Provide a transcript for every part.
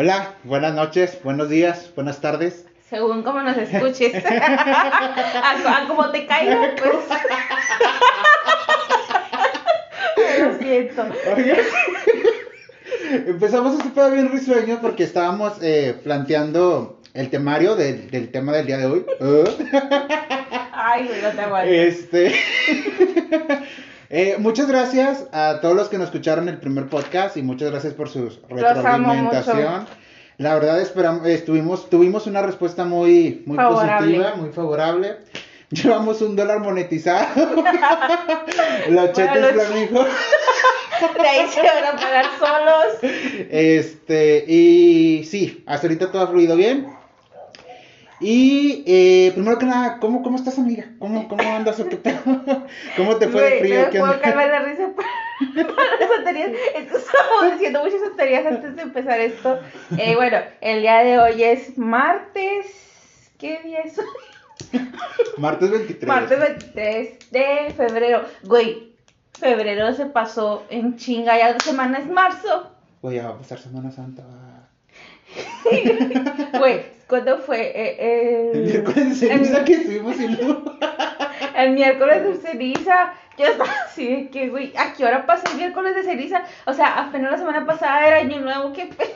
Hola, buenas noches, buenos días, buenas tardes. Según como nos escuches. a, a como te caiga, pues. Lo siento. Oye, Empezamos este pedo bien risueño porque estábamos eh, planteando el temario del, del tema del día de hoy. Ay, no te aguanto. Este. Eh, muchas gracias a todos los que nos escucharon el primer podcast y muchas gracias por su retroalimentación. La verdad esperamos, estuvimos, tuvimos una respuesta muy, muy Favorable. positiva, muy favorable. Llevamos un dólar monetizado. Los chetes los- flamingos. De ahí se van a pagar solos. Este, y sí, hasta ahorita todo ha fluido bien. Y eh, primero que nada, ¿cómo, cómo estás, amiga? ¿Cómo, cómo andas o qué pedo? ¿Cómo te fue el Güey, frío? me ¿Qué puedo calmar de risa por por las tonterías. Es que Estamos diciendo muchas tonterías antes de empezar esto. Eh, bueno, el día de hoy es martes. ¿Qué día es hoy? Martes 23. Martes 23 de febrero. Güey, febrero se pasó en chinga. Ya dos semanas es marzo. Voy a pasar Semana Santa. Güey, ¿cuándo fue? Eh, El miércoles de ceniza el- que estuvimos luz. El miércoles de ceniza. Yo estaba así de que, güey, ¿a qué hora pasa el miércoles de ceniza? O sea, apenas la semana pasada era año nuevo, ¿qué pedo?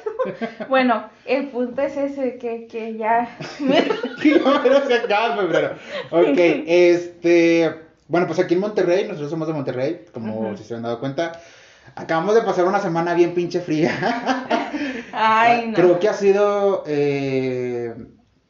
Bueno, el punto es ese, que, que ya. Pero se acaba febrero. Ok, este. Bueno, pues aquí en Monterrey, nosotros somos de Monterrey, como Ujú. si se han dado cuenta. Acabamos de pasar una semana bien pinche fría. Ay, no. Creo que ha sido eh,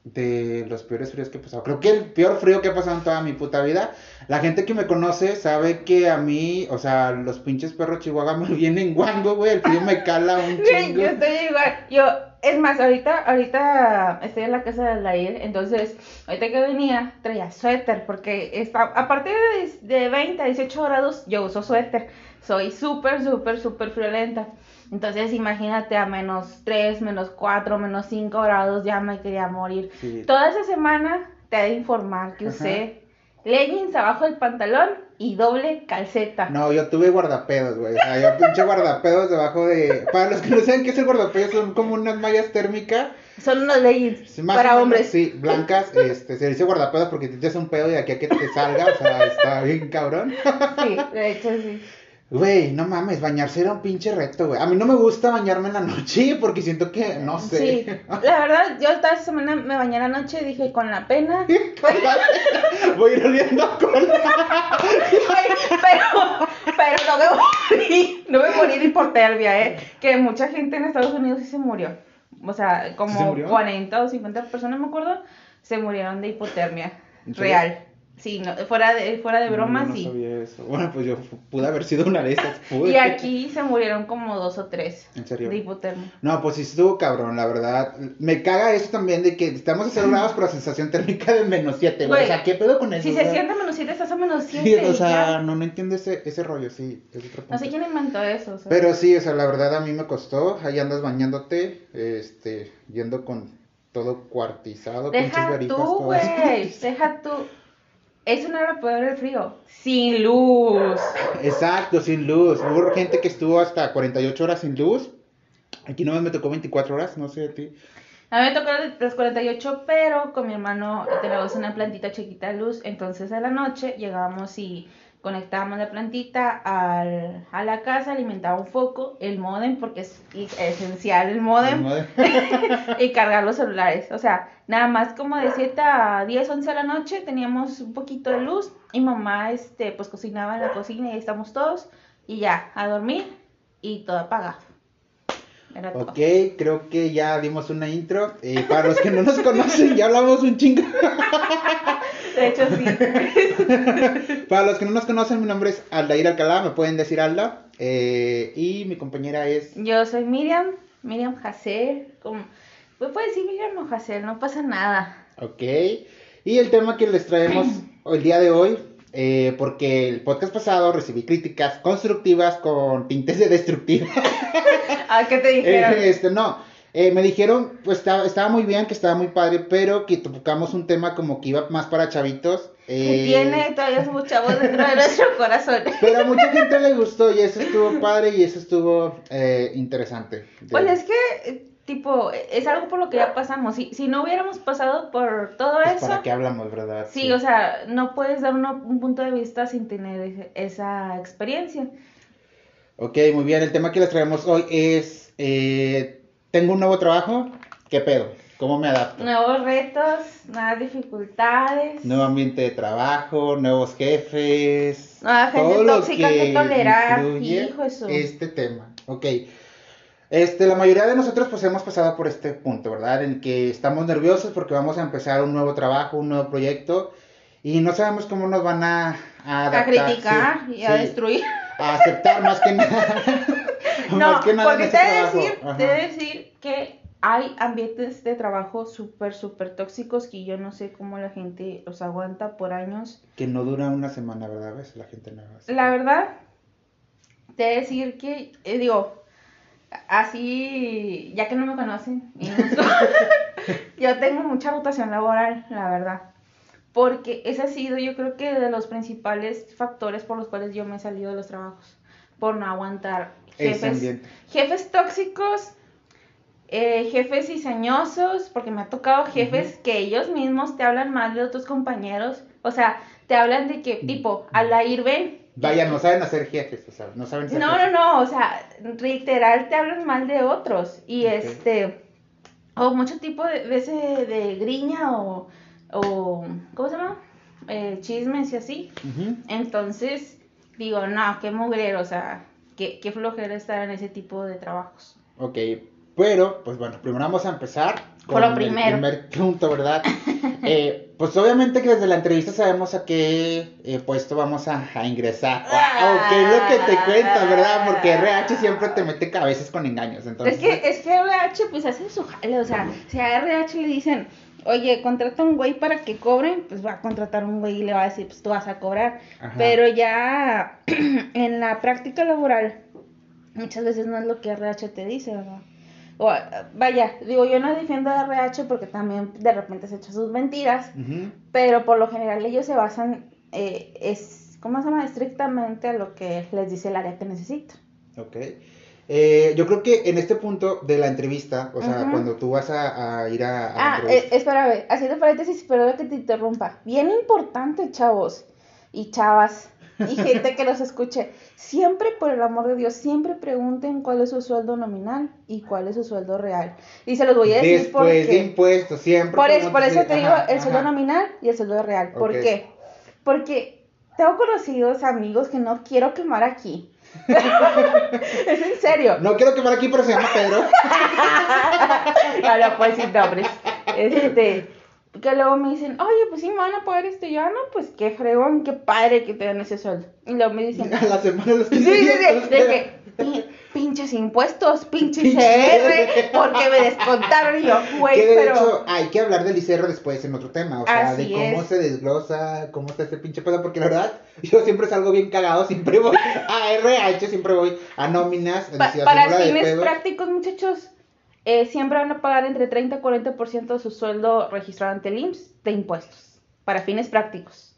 de los peores fríos que he pasado. Creo que el peor frío que he pasado en toda mi puta vida. La gente que me conoce sabe que a mí, o sea, los pinches perros chihuahua me vienen guango, güey. El frío me cala un chingo. yo estoy igual. Yo, es más, ahorita, ahorita estoy en la casa de Aldair, entonces, ahorita que venía, traía suéter, porque está, a partir de, de 20 a 18 grados, yo uso suéter. Soy súper, súper, súper friolenta. Entonces, imagínate a menos 3, menos 4, menos 5 grados, ya me quería morir. Sí. Toda esa semana te he de informar que usé leggings abajo del pantalón y doble calceta. No, yo tuve guardapedos, güey. O sea, yo pinche guardapedos debajo de. Para los que no saben qué es el guardapedos, son como unas mallas térmicas. Son unos leggings Más para menos, hombres. Sí, blancas. Este, se dice guardapedos porque te echas un pedo y aquí a que te salga. O sea, está bien cabrón. Sí, de hecho sí. Güey, no mames, bañarse era un pinche reto, güey. A mí no me gusta bañarme en la noche porque siento que, no sé. Sí, la verdad, yo esta semana me bañé la noche y dije, con la pena. Voy a ir oliendo a cola. pero, pero no me morí, no me morí de hipotermia, ¿eh? Que mucha gente en Estados Unidos sí se murió. O sea, como ¿Sí se murió? 40 o 50 personas, me acuerdo, se murieron de hipotermia ¿En real. Sí, no, fuera de, fuera de broma, No, no sí. sabía eso. Bueno, pues yo pude haber sido una de esas. Y aquí se murieron como dos o tres ¿En serio? de hipotermia. No, pues sí estuvo cabrón, la verdad. Me caga eso también de que estamos a 0 grados por la sensación térmica de menos 7, güey. O sea, ¿qué pedo con eso? Si se siente menos 7, estás a menos 7. Sí, o sea, no, no entiendo ese, ese rollo, sí. es otro No sé punto. quién inventó eso. o sea. Pero sí, o sea, la verdad a mí me costó. Ahí andas bañándote, este, yendo con todo cuartizado, Deja verijas tú, güey. Deja tú. Eso no era peor el frío. Sin luz. Exacto, sin luz. Hubo gente que estuvo hasta 48 horas sin luz. Aquí no me tocó 24 horas, no sé a ti. A mí me tocó las 48, pero con mi hermano teníamos una plantita chiquita de luz. Entonces a la noche llegábamos y conectábamos la plantita al, a la casa, alimentaba un foco, el modem, porque es es esencial el modem, y cargar los celulares. O sea, nada más como de 7 a 10, 11 de la noche teníamos un poquito de luz y mamá este, pues cocinaba en la cocina y ahí estamos todos y ya, a dormir y todo apagado. Era todo. Ok, creo que ya dimos una intro. Eh, para los que no nos conocen, ya hablamos un chingo. De hecho, sí. Para los que no nos conocen, mi nombre es Aldair Alcalá, me pueden decir Alda. Eh, y mi compañera es. Yo soy Miriam, Miriam. Como... Me puede decir Miriam o no pasa nada. Ok. Y el tema que les traemos el día de hoy, eh, porque el podcast pasado recibí críticas constructivas con tintes de destructiva. ¿A qué te dijeron? Eh, este, no. Eh, me dijeron, pues estaba, estaba muy bien, que estaba muy padre, pero que tocamos un tema como que iba más para chavitos. Que eh, tiene, todavía somos chavos dentro de nuestro corazón. Pero a mucha gente le gustó y eso estuvo padre y eso estuvo eh, interesante. Pues es que eh, tipo, es algo por lo que ya pasamos. Si, si no hubiéramos pasado por todo Pues, eso, ¿Para qué hablamos, verdad? sí, o sea, no puedes dar una- un punto de vista sin tener esa experiencia. Ok, muy bien. El tema que les traemos hoy es, eh, tengo un nuevo trabajo, ¿qué pedo? ¿Cómo me adapto? Nuevos retos, nuevas dificultades. Nuevo ambiente de trabajo, nuevos jefes. Nueva gente tóxica que tolerar, incluye hijo de su- Este tema, ok. Este, la mayoría de nosotros pues hemos pasado por este punto, ¿verdad? En que estamos nerviosos porque vamos a empezar un nuevo trabajo, un nuevo proyecto y no sabemos cómo nos van a, a a adaptar. criticar sí, y a destruir. A aceptar más que nada. No, más que nada en porque te he decir, te he de decir que hay ambientes de trabajo súper, súper tóxicos que yo no sé cómo la gente los aguanta por años. Que no dura una semana, ¿verdad? A veces la gente no hace. La verdad, te he de decir que, eh, digo, así, ya que no me conocen, no- yo tengo mucha rotación laboral, la verdad. Porque ese ha sido, yo creo que de los principales factores por los cuales yo me he salido de los trabajos. Por no aguantar jefes, jefes tóxicos, eh, jefes diseñosos, porque me ha tocado jefes que ellos mismos te hablan mal de otros compañeros. O sea, te hablan de que, tipo, a la ir ven. Vaya, no saben hacer jefes, o sea, no saben ser No, no, jefes. no, o sea, literal te hablan mal de otros. Y este, o mucho tipo de, de de griña o, o, ¿cómo se llama? Eh, chismes y así. Entonces, digo, no, qué mugrero, o sea, qué, qué flojera estar en ese tipo de trabajos. Ok, pero, pues bueno, primero vamos a empezar Por lo el primero. primer punto, ¿verdad? Eh, pues obviamente que desde la entrevista sabemos a qué eh, puesto vamos a, a ingresar. O qué es lo que te cuentas, ¿verdad? Porque RH siempre te mete cabezas con engaños. Entonces, Es que, es que RH pues hace su jale, o sea, si a RH le dicen, oye, contrata un güey para que cobren, pues va a contratar un güey y le va a decir, pues tú vas a cobrar. Ajá. Pero ya en la práctica laboral, muchas veces no es lo que RH te dice, ¿verdad? O, ah, vaya, digo, yo no defiendo a RH porque también de repente se echa sus mentiras, pero por lo general ellos se basan, eh, es, ¿cómo se llama? Estrictamente a lo que les dice el área que necesita. Ok. Eh, yo creo que en este punto de la entrevista, o sea, cuando tú vas a, a ir a, a Ah, eh, espérame, haciendo paréntesis, perdón que te interrumpa. Bien importante, chavos y chavas y gente que los escuche. Siempre, por el amor de Dios, siempre pregunten cuál es su sueldo nominal y cuál es su sueldo real. Y se los voy a decir Después de porque... impuestos, siempre. Por eso, por eso te digo ajá, el sueldo nominal y el sueldo real. ¿Por qué? Porque tengo conocidos amigos que no quiero quemar aquí. es en serio. No quiero quemar aquí, pero se llama Pedro. no, no puedes decir nombres. Este, que luego me dicen, oye, pues sí me van a pagar esto. Y yo, ah, no, pues qué fregón, qué padre que te den ese sueldo. Y luego me dicen, A la semana los sí, sí, sí, de que, "Pi- pinches impuestos, pinches ICR, porque me descontaron. Y yo, güey, que de pero. hecho hay que hablar del ICR después en otro tema, o sea, Así de cómo es. se desglosa, cómo está ese pinche pedo, porque la verdad, yo siempre salgo bien cagado, siempre voy a RH, siempre voy a nóminas, Pa- para fines prácticos, muchachos, eh, siempre van a pagar entre 30 y 40% de su sueldo registrado ante el IMSS de impuestos. Para fines prácticos.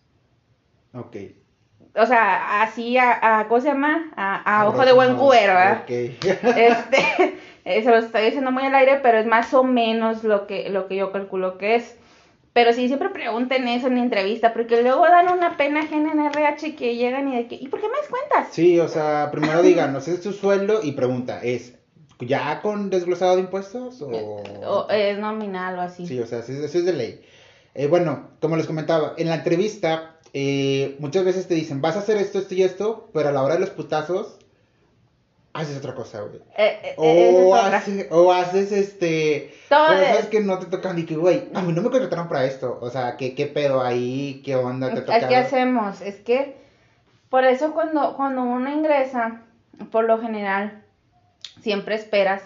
Ok. O sea, así a, a ¿cómo se llama? A, a ojo de buen cubero, ¿verdad? Ok. Este, se lo estoy diciendo muy al aire, pero es más o menos lo que, lo que yo calculo que es. Pero sí, siempre pregunten eso en la entrevista, porque luego dan una pena ajena en RH que llegan y de que, ¿y por qué me descuentas? Sí, o sea, primero digan, no sé, es tu sueldo y pregunta, ¿es ya con desglosado de impuestos o...? O es nominal o así. Sí, o sea, eso es, de ley. Eh, bueno, como les comentaba, en la entrevista eh, muchas veces te dicen, vas a hacer esto, esto y esto, pero a la hora de los putazos, haces otra cosa, güey. Eh, eh, O, hace- o haces este Todo cosas es- que no te tocan y que, güey, a mí no me contrataron para esto. O sea, ¿qué, qué pedo ahí? ¿Qué onda? ¿Te ¿A ¿Qué hacemos? Es que por eso cuando, cuando uno ingresa, por lo general, siempre esperas,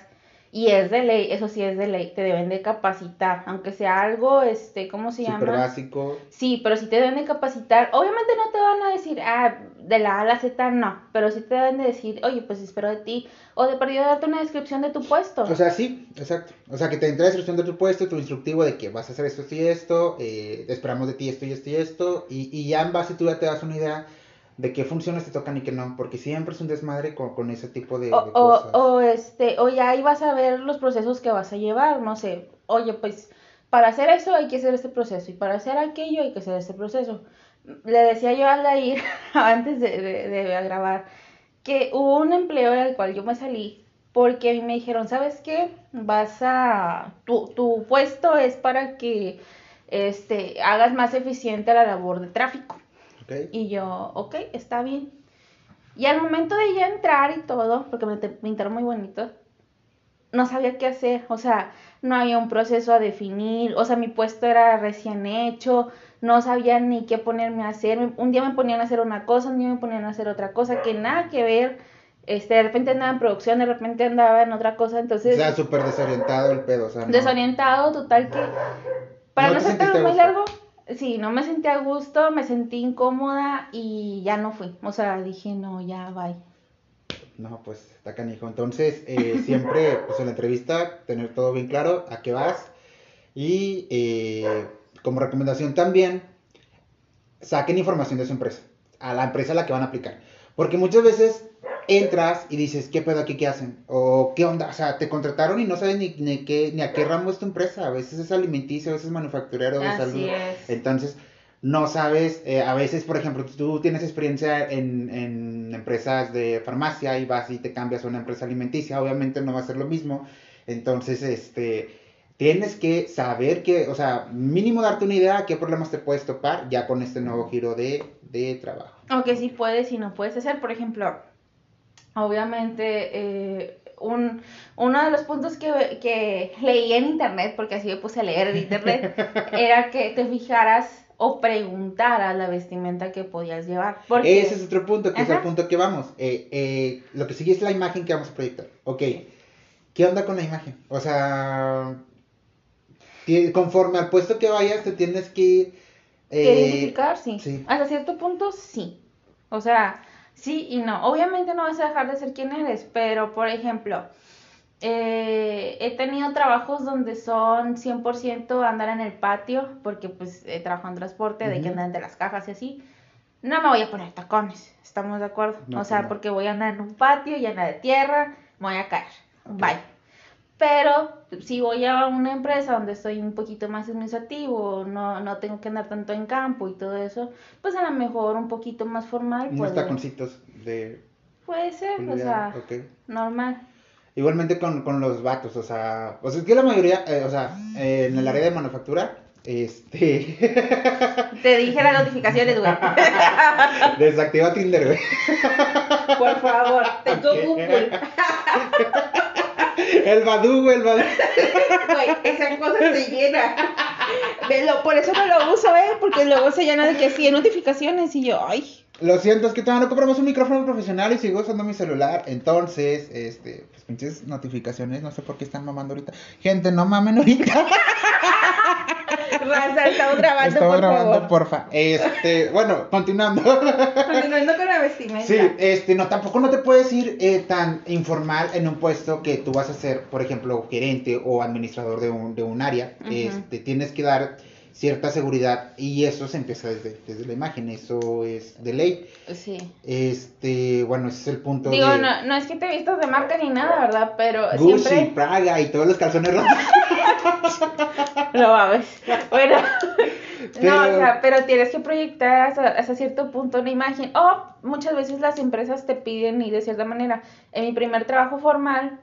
y es de ley, eso sí es de ley, te deben de capacitar, aunque sea algo, este, ¿cómo se llama? básico. Sí, pero sí te deben de capacitar. Obviamente no te van a decir, ah, de la A a la Z no, pero sí te deben de decir, oye, pues espero de ti, o de perdido darte una descripción de tu puesto. O sea, sí, exacto. O sea, que te entra la descripción de tu puesto, tu instructivo de que vas a hacer esto, esto y esto, eh, esperamos de ti esto y esto y esto, y, y ya en base tú ya te das una idea de qué funciones te tocan y qué no, porque siempre es un desmadre con, con ese tipo de, O, de o, cosas. o, este, o ya ahí vas a ver los procesos que vas a llevar, no sé, oye, pues para hacer eso hay que hacer este proceso y para hacer aquello hay que hacer este proceso. Le decía yo a Aldair antes de, de, de grabar que hubo un empleo del cual yo me salí porque a mí me dijeron, ¿sabes qué? Vas a, tu, tu puesto es para que este, hagas más eficiente la labor de tráfico. Y yo, ok, está bien. Y al momento de ya entrar y todo, porque me pintaron muy bonito, no sabía qué hacer. O sea, no había un proceso a definir. O sea, mi puesto era recién hecho. No sabía ni qué ponerme a hacer. Un día me ponían a hacer una cosa, un día me ponían a hacer otra cosa, que nada que ver. Este, de repente andaba en producción, de repente andaba en otra cosa. O Entonces, sea, súper desorientado el pedo, o sea, no- desorientado, total que para ¿No no, ser muy largo, sí, no me sentí a gusto, me sentí incómoda y ya no fui. O sea, dije, no, ya, bye. No, pues está canijo. Entonces, eh, siempre, pues en la entrevista, tener todo bien claro, a qué vas. Y eh, como recomendación también, saquen información de su empresa, a la empresa a la que van a aplicar. Porque muchas veces entras y dices, ¿qué pedo aquí? ¿Qué hacen? O ¿qué onda? O sea, te contrataron y no sabes ni, ni, qué, ni a qué ramo es tu empresa. A veces es alimenticio, a veces es manufacturero de Así salud. es. Entonces, no sabes, eh, a veces, por ejemplo, tú tienes experiencia en, en empresas de farmacia y vas y te cambias a una empresa alimenticia, obviamente no va a ser lo mismo. Entonces, este, tienes que saber que, o sea, mínimo darte una idea a qué problemas te puedes topar ya con este nuevo giro de, de trabajo. Aunque sí puedes y no puedes hacer, por ejemplo, obviamente, eh, un, uno de los puntos que, que leí en internet, porque así me puse a leer en internet, era que te fijaras o preguntaras la vestimenta que podías llevar. Porque, Ese es otro punto, que es el punto que vamos. Eh, eh, lo que sigue es la imagen que vamos a proyectar. Ok, ¿qué onda con la imagen? O sea, conforme al puesto que vayas, te tienes que ir. ¿Que eh, identificar? Sí. sí. Hasta cierto punto, sí. O sea, sí y no. Obviamente no vas a dejar de ser quien eres, pero por ejemplo, eh, he tenido trabajos donde son 100% andar en el patio, porque pues trabajado en transporte, de que Ujú. andan entre las cajas y así. No me voy a poner tacones, ¿estamos de acuerdo? No, o sea, pues no. porque voy a andar en un patio llena de tierra, me voy a caer. Bye. Pero si voy a una empresa donde estoy un poquito más administrativo, no, no tengo que andar tanto en campo y todo eso, pues a lo mejor un poquito más formal unos puede, taconcitos de puede ser, o sea, normal. Igualmente con, con los vatos, o sea, o sea, es que la mayoría, eh, o sea, eh, en el área de manufactura, este, Te dije las notificaciones, güey. desactiva Tinder, güey. Por favor, tengo Ok. Google. El Badu, güey, el Badu. Güey, esa cosa se llena. Velo, por eso no lo uso, ¿eh? Porque luego se llena de que sí, notificaciones y yo, ay. Lo siento, es que todavía no compramos un micrófono profesional y sigo usando mi celular. Entonces, este, pues pinches notificaciones, no sé por qué están mamando ahorita. Gente, no mamen ahorita. Raza, estamos grabando, por grabando, favor. porfa. Este, bueno, continuando. Continuando con la vestimenta. Sí, este, no, tampoco no te puedes ir eh, tan informal en un puesto que tú vas a ser, por ejemplo, gerente o administrador de un, de un área. Este, tienes que dar cierta seguridad y eso se empieza desde, desde la imagen, eso es de ley. Sí. Este, bueno, ese es el punto Digo, de no, no es que te vistas de marca ni nada, ¿verdad? Pero Gucci, siempre Praga y todos los calzones rotos. lo sabes. Bueno, Pero- no, o sea, pero tienes que proyectar hasta, hasta cierto punto una imagen. O muchas veces las empresas te piden ir de cierta manera. En mi primer trabajo formal,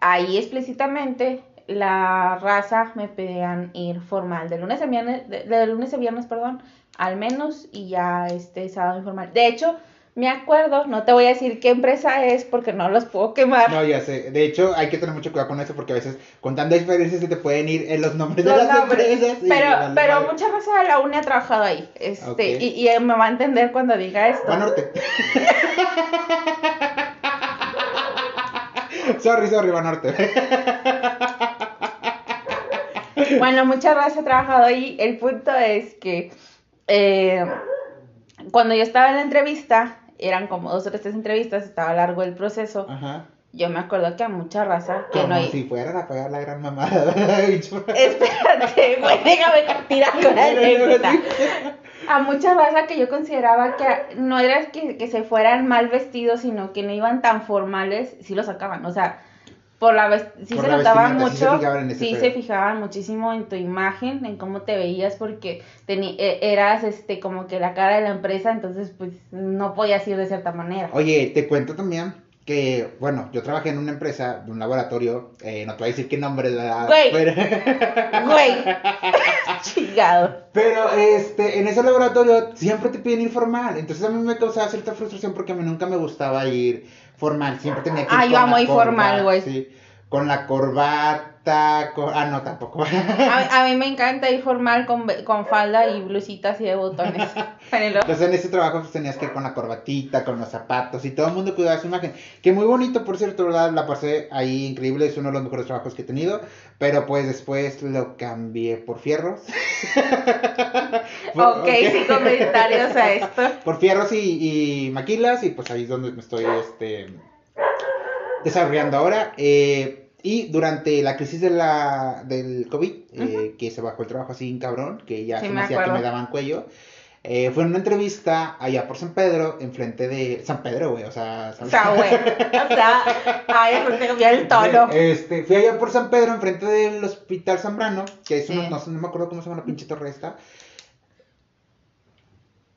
ahí explícitamente la raza me pedían ir formal de lunes a viernes, de, de lunes a viernes, perdón, al menos y ya este sábado informal. De hecho, me acuerdo, no te voy a decir qué empresa es porque no los puedo quemar. No, ya sé. De hecho, hay que tener mucho cuidado con eso porque a veces con tanta experiencia se te pueden ir en los nombres Los de las nombres. empresas. Pero, pero mucha raza de la uni ha trabajado ahí. Este, y, y me va a entender cuando diga esto. Banorte. sorry, sorry, Banorte. Bueno, mucha raza ha trabajado ahí. El punto es que eh, cuando yo estaba en la entrevista, eran como dos o tres entrevistas, estaba largo el proceso. Ajá. Yo me acuerdo que a mucha raza que Como no si fueran a pagar la gran mamada. Espérate, güey, déjame tirar con la anécdota. a mucha raza que yo consideraba que no era que, que se fueran mal vestidos, sino que no iban tan formales, sí lo sacaban. O sea, por la sí Por se la sí se mucho, sí se fijaban muchísimo en tu imagen, en cómo te veías, porque e- eras este como que la cara de la empresa, entonces pues no podías ir de cierta manera. Oye, te cuento también que, bueno, yo trabajé en una empresa, de un laboratorio, eh, no te voy a decir qué nombre, ¿verdad? Güey. Pero, Güey, chingado. pero, este, en ese laboratorio siempre te piden ir formal, entonces a mí me causaba cierta frustración porque a mí nunca me gustaba ir formal, siempre tenía que ir Ah, con yo la amo ir formal, corbata, güey. Sí, con la corbata, con... ah, no, tampoco. A, a mí me encanta ir formal con, con falda y blusita así de botones. Entonces en ese trabajo pues, tenías que ir con la corbatita, con los zapatos y todo el mundo cuidaba su imagen. Que muy bonito, por cierto, ¿verdad? La pasé ahí increíble, es uno de los mejores trabajos que he tenido. Pero pues después lo cambié por fierros. Por- ok, sin comentarios a esto. Por fierros y, y maquilas y pues ahí es donde me estoy este, desarrollando ahora. Eh, y durante la crisis de la, del COVID, eh, que se bajó el trabajo así, cabrón, que ya Sí, se me me hacía que me daban cuello. Eh, fue en una entrevista allá por San Pedro, enfrente de San Pedro, güey, o sea, O ¿sabes? sea, güey. O sea, ay, cambió el tono. Este, fui allá por San Pedro, enfrente del Hospital Zambrano, que es Sí. uno, no, no me acuerdo cómo se llama la pinche torre esta.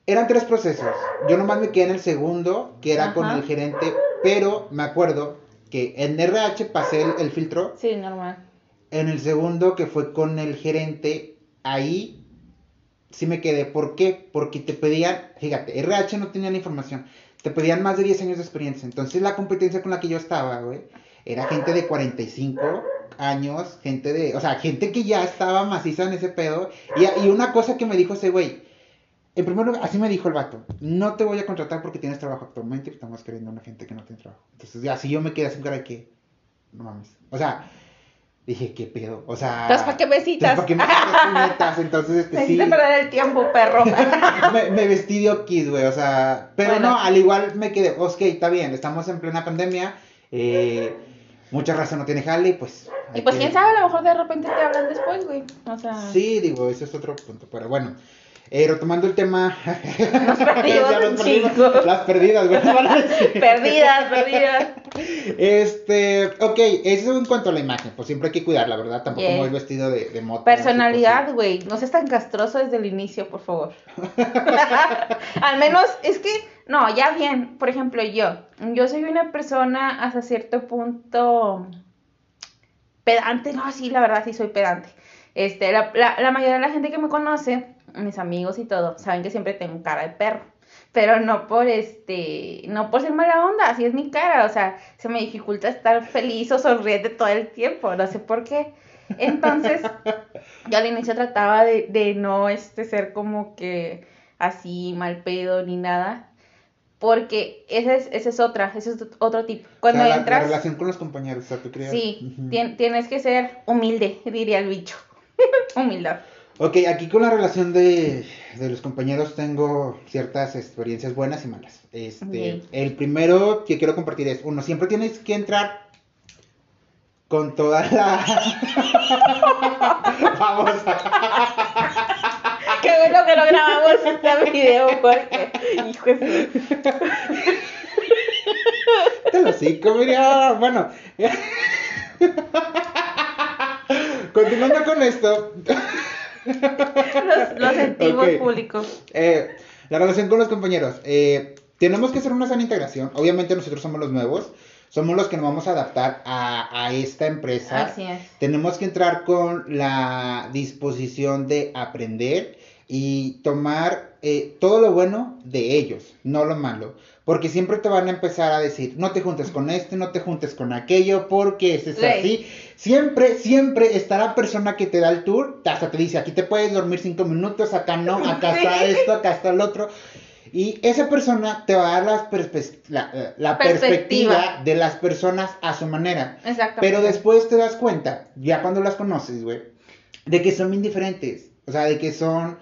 Eran tres procesos. Yo nomás me quedé en el segundo, que era con el gerente, pero me acuerdo que en RH pasé el, el filtro. Sí, normal. En el segundo, que fue con el gerente, ahí sí me quedé. ¿Por qué? Porque te pedían, fíjate, RH no tenía la información. Te pedían más de 10 años de experiencia. Entonces la competencia con la que yo estaba, güey, era gente de 45 años, gente de, o sea, gente que ya estaba maciza en ese pedo. Y, y una cosa que me dijo ese güey, en primer lugar, así me dijo el vato, no te voy a contratar porque tienes trabajo actualmente, estamos queriendo una gente que no tiene trabajo. Entonces, ya, así yo me quedé así cara de que, no mames. O sea, dije, ¿qué pedo? O sea... Entonces, ¿para qué me citas? ¿para qué me citas? Entonces, este, sí, perder el tiempo, perro. me, me vestí de okis, güey, o sea, pero Bueno. no, al igual me quedé, ok, está bien, estamos en plena pandemia, eh, mucha raza no tiene jale, pues... Y pues que- quién sabe, a lo mejor de repente te hablan después, güey. O sea, Sí, digo, ese es otro punto, pero bueno. Eh, retomando el tema. Nos perdimos Ya nos un perdimos. chingo. Las perdidas, güey. perdidas, perdidas. Este, ok, eso en cuanto a la imagen, pues siempre hay que cuidarla, ¿verdad? Tampoco me voy vestido de, de moto. Personalidad, güey. No seas tan castroso desde el inicio, por favor. Al menos, es que, no, ya bien. Por ejemplo, yo. Yo soy una persona hasta cierto punto pedante. No, sí, la verdad, sí soy pedante. Este, la, la, la mayoría de la gente que me conoce, mis amigos y todo, saben que siempre tengo cara de perro. Pero no por este, no por ser mala onda, así es mi cara. O sea, se me dificulta estar feliz o sonriente todo el tiempo. No sé por qué. Entonces, yo al inicio trataba de, de no este, ser como que así mal pedo ni nada. Porque esa es, esa es otra, ese es otro tip. Cuando la, la entras, relación con los compañeros, o sea, tú creas. sí, tien- tienes que ser humilde, diría el bicho. Humildad. Ok, aquí con la relación de, de los compañeros tengo ciertas experiencias buenas y malas. Este, el primero que quiero compartir es, uno, siempre tienes que entrar con toda la... Vamos. Qué bueno que no grabamos este video porque, hijo de Te lo diría, bueno. Continuando con esto, Lo, lo sentimos Ok. público. eh, la relación con los compañeros. eh, tenemos que hacer una sana integración. Obviamente nosotros somos los nuevos, somos los que nos vamos a adaptar a, a esta empresa. Así es. Tenemos que entrar con la disposición de aprender y tomar eh, todo lo bueno de ellos, no lo malo. Porque siempre te van a empezar a decir, no te juntes con este, no te juntes con aquello, porque ese es así. Siempre, siempre está la persona que te da el tour, hasta te dice, aquí te puedes dormir cinco minutos, acá no, acá está esto, acá está el otro. Y esa persona te va a dar las perspe- la, eh, la perspectiva. Perspectiva. de las personas a su manera. Exactamente. Pero después te das cuenta, ya cuando las conoces, güey, de que son bien diferentes. O sea, de que son.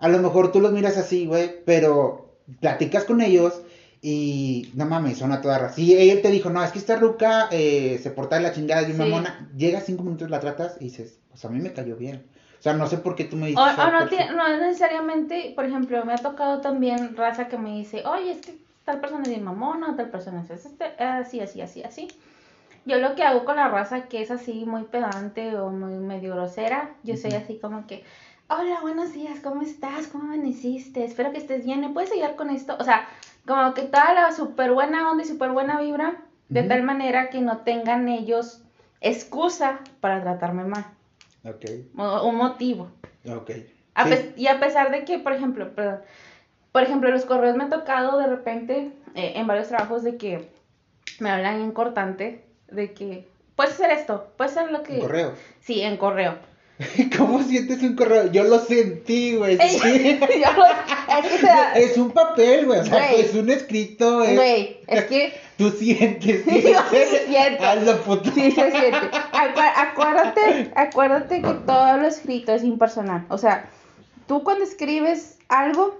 A lo mejor tú los miras así, güey, pero platicas con ellos y no mames, son a toda raza. Si él te dijo, no, es que esta ruca eh, se porta de la chingada de una Sí. mona, llegas cinco minutos, la tratas y dices, pues a mí me cayó bien. O sea, no sé por qué tú me dices. O, o no, no necesariamente, por ejemplo, me ha tocado también raza que me dice, oye, es que tal persona es bien mamona, tal persona es este, así, así, así, así. Yo lo que hago con la raza que es así muy pedante o muy medio grosera, yo soy Ujú. así como que, hola, buenos días, ¿cómo estás? ¿Cómo amaneciste? Espero que estés bien, ¿me puedes ayudar con esto? O sea, como que toda la súper buena onda y súper buena vibra, de tal manera que no tengan ellos excusa para tratarme mal, Ok, o un motivo. ok. A Sí. pes- y a pesar de que, por ejemplo, perdón, por ejemplo, los correos me ha tocado de repente eh, en varios trabajos de que me hablan en cortante, de que puedes hacer esto, puedes hacer lo que... ¿Un correo? Sí, en correo. ¿Cómo sientes un correo? Yo lo sentí, güey. Sí. es que Es un papel, güey. O sea, es un escrito. Es... Güey, es que Tú sientes. Sí, yo sí siento. Hazlo, puto. sí se siente. Acu- acuérdate, acuérdate que todo lo escrito es impersonal. O sea, tú cuando escribes algo,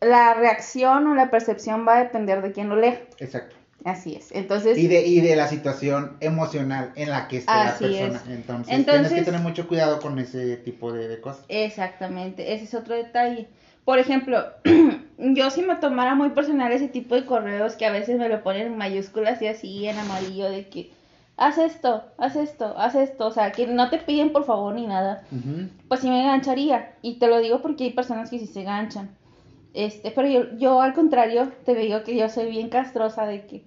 la reacción o la percepción va a depender de quién lo lea. Exacto. Así es. Entonces, Y de, y de la situación emocional en la que esté Así la persona. es. Entonces, Entonces- tienes que tener mucho cuidado con ese tipo de, de cosas. exactamente, ese es otro detalle. Por ejemplo, yo si me tomara muy personal ese tipo de correos que a veces me lo ponen en mayúsculas y así en amarillo de que haz esto, haz esto, haz esto, o sea, que no te piden por favor ni nada. Pues sí me engancharía. Y te lo digo porque hay personas que sí se enganchan. Este, pero yo, yo al contrario, te digo que yo soy bien castrosa de que,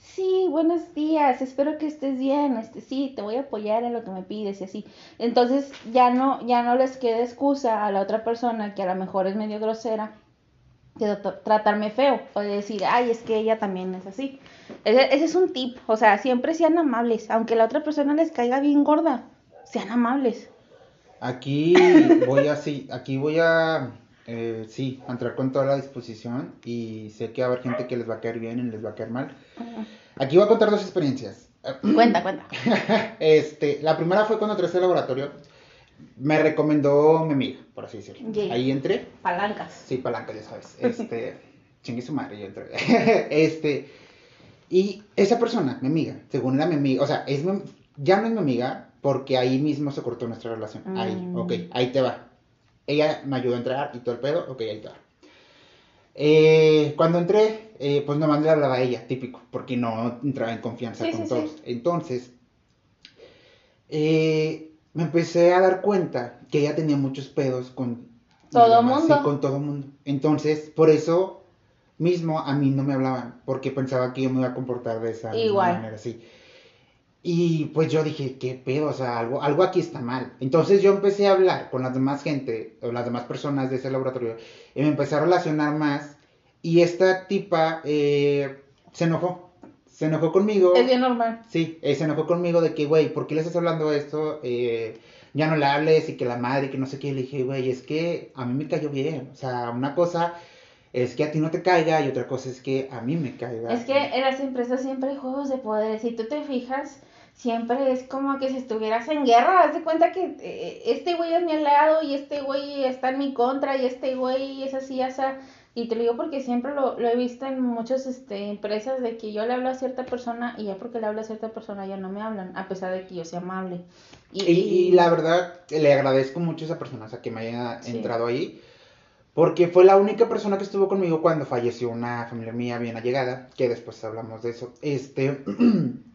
sí, buenos días, espero que estés bien, este, sí, te voy a apoyar en lo que me pides y así. Entonces ya no, ya no les queda excusa a la otra persona que a lo mejor es medio grosera de tra- tratarme feo o de decir, ay, es que ella también es así. Ese, ese es un tip, o sea, siempre sean amables, aunque la otra persona les caiga bien gorda, sean amables. Aquí voy a, sí, aquí voy a, eh, sí, entrar con toda la disposición y sé que va a haber gente que les va a caer bien y les va a caer mal. Aquí voy a contar dos experiencias. Cuenta, cuenta. Este, la primera fue cuando entré a este laboratorio. Me recomendó mi amiga, por así decirlo. Yay. Ahí entré. Palancas. Sí, palanca, ya sabes. Este, chingue su madre, yo entré. este, y esa persona, mi amiga, según era mi amiga, o sea, es mi- ya no es mi amiga porque ahí mismo se cortó nuestra relación. Ahí, Mm. ok, ahí te va. Ella me ayudó a entrar y todo el pedo, ok, ahí va. Eh, cuando entré, eh, pues nomás le hablaba a ella, típico, porque no entraba en confianza Sí, con sí, todos. sí. Entonces, eh, me empecé a dar cuenta que ella tenía muchos pedos con Todo demás, mundo. sí, con todo mundo. Entonces, por eso mismo a mí no me hablaban, porque pensaba que yo me iba a comportar de esa Igual. manera, sí. Y pues yo dije, ¿qué pedo? O sea, algo, algo aquí está mal. Entonces yo empecé a hablar con las demás gente, o las demás personas de ese laboratorio, y me empecé a relacionar más. Y esta tipa eh, se enojó. Se enojó conmigo. Es bien normal. Sí, eh, se enojó conmigo de que, güey, ¿por qué le estás hablando esto? Eh, ya no le hables y que la madre, y que no sé qué. Le dije, güey, es que a mí me cayó bien. O sea, una cosa es que a ti no te caiga y otra cosa es que a mí me caiga. Es que en las empresas siempre hay juegos de poder. Si tú te fijas, siempre es como que si estuvieras en guerra. Haz de cuenta que eh, este güey es mi aliado y este güey está en mi contra y este güey es así, así. Y te lo digo porque siempre lo, lo he visto en muchas este, empresas de que yo le hablo a cierta persona y ya porque le hablo a cierta persona ya no me hablan, a pesar de que yo sea amable. Y, y la verdad, le agradezco mucho a esa persona, o sea, que me haya Sí. entrado ahí. Porque fue la única persona que estuvo conmigo cuando falleció una familia mía bien allegada, que después hablamos de eso. Este,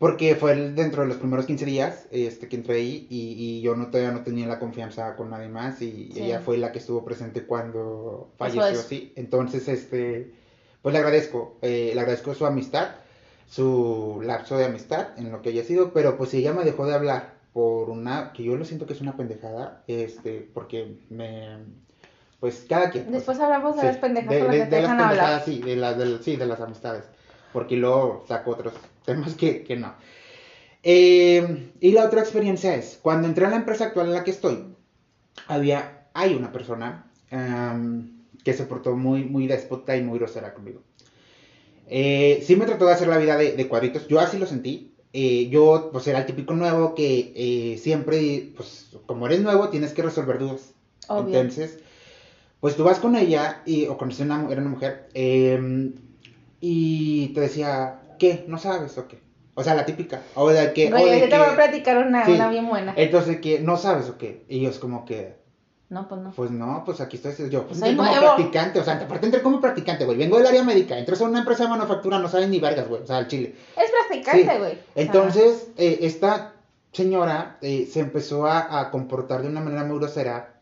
porque fue dentro de los primeros 15 días este, que entré ahí y, y yo no, todavía no tenía la confianza con nadie más y Sí. ella fue la que estuvo presente cuando falleció, sí. Entonces, este, pues le agradezco, eh, le agradezco su amistad, su lapso de amistad en lo que haya sido, pero pues ella me dejó de hablar por una, que yo lo siento que es una pendejada, este, porque me, pues cada quien. pues, Después hablamos de Sí, las pendejas de, las de- que de te las dejan hablar. pendejadas, sí, de las, del- sí, de las amistades. Porque luego saco otros temas que, que no. Eh, y la otra experiencia es, cuando entré a la empresa actual en la que estoy, había, hay una persona que se portó muy, muy déspota y muy grosera conmigo. Eh, sí me trató de hacer la vida de, de cuadritos, yo así lo sentí. Eh, yo, pues, era el típico nuevo que siempre, pues, como eres nuevo, tienes que resolver dudas. Obvio. Entonces, pues tú vas con ella, y, o con una, era una mujer, eh, y te decía, ¿qué? ¿No sabes o qué? O sea, la típica. O de que. Güey, o de yo te que- voy a platicar una, Sí. una bien buena. Entonces, que no sabes o qué. Y ellos, como que. No, pues no. Pues no, pues aquí estoy yo. Pues Pues entré como nuevo. practicante, o sea, aparte entré como practicante, güey. Vengo del área médica, entras a una empresa de manufactura, no sabes ni vergas, güey. O sea, al chile. Es practicante, Sí. güey. Sea, Entonces, eh, esta señora eh, se empezó a, a comportar de una manera muy grosera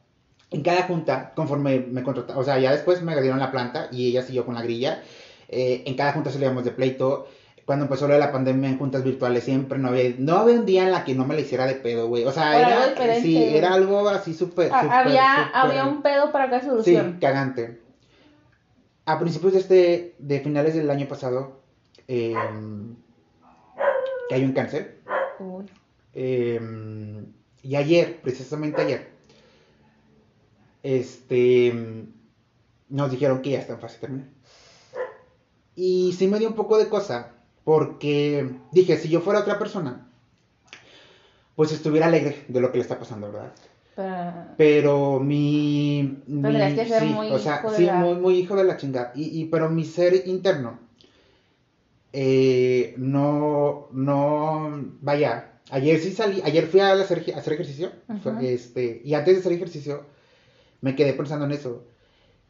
en cada junta, conforme me contrataron, o sea, ya después me dieron la planta y ella siguió con la grilla. Eh, en cada junta salíamos de pleito. Cuando empezó lo de la pandemia en juntas virtuales, siempre no había, no había un día en la que no me la hiciera de pedo, güey. O sea, Por era, sí, algo así súper, ha- súper, había, había un pedo para cada Sí, solución. cagante. A principios de este, de finales del año pasado, eh, que hay un cáncer. Uy. eh, y ayer, precisamente ayer, este, nos dijeron que ya está en fase terminal. Y sí me dio un poco de cosa, porque dije, si yo fuera otra persona, pues estuviera alegre de lo que le está pasando, ¿verdad? Pero- Pero mi... mi- Tendrías que ser sí, muy o sea, hijo de sí, la- muy, muy hijo de la chingada. Y, y, pero mi ser interno, eh, no, no, vaya, ayer sí salí, ayer fui a hacer, ej- a hacer ejercicio, este, y antes de hacer ejercicio, me quedé pensando en eso,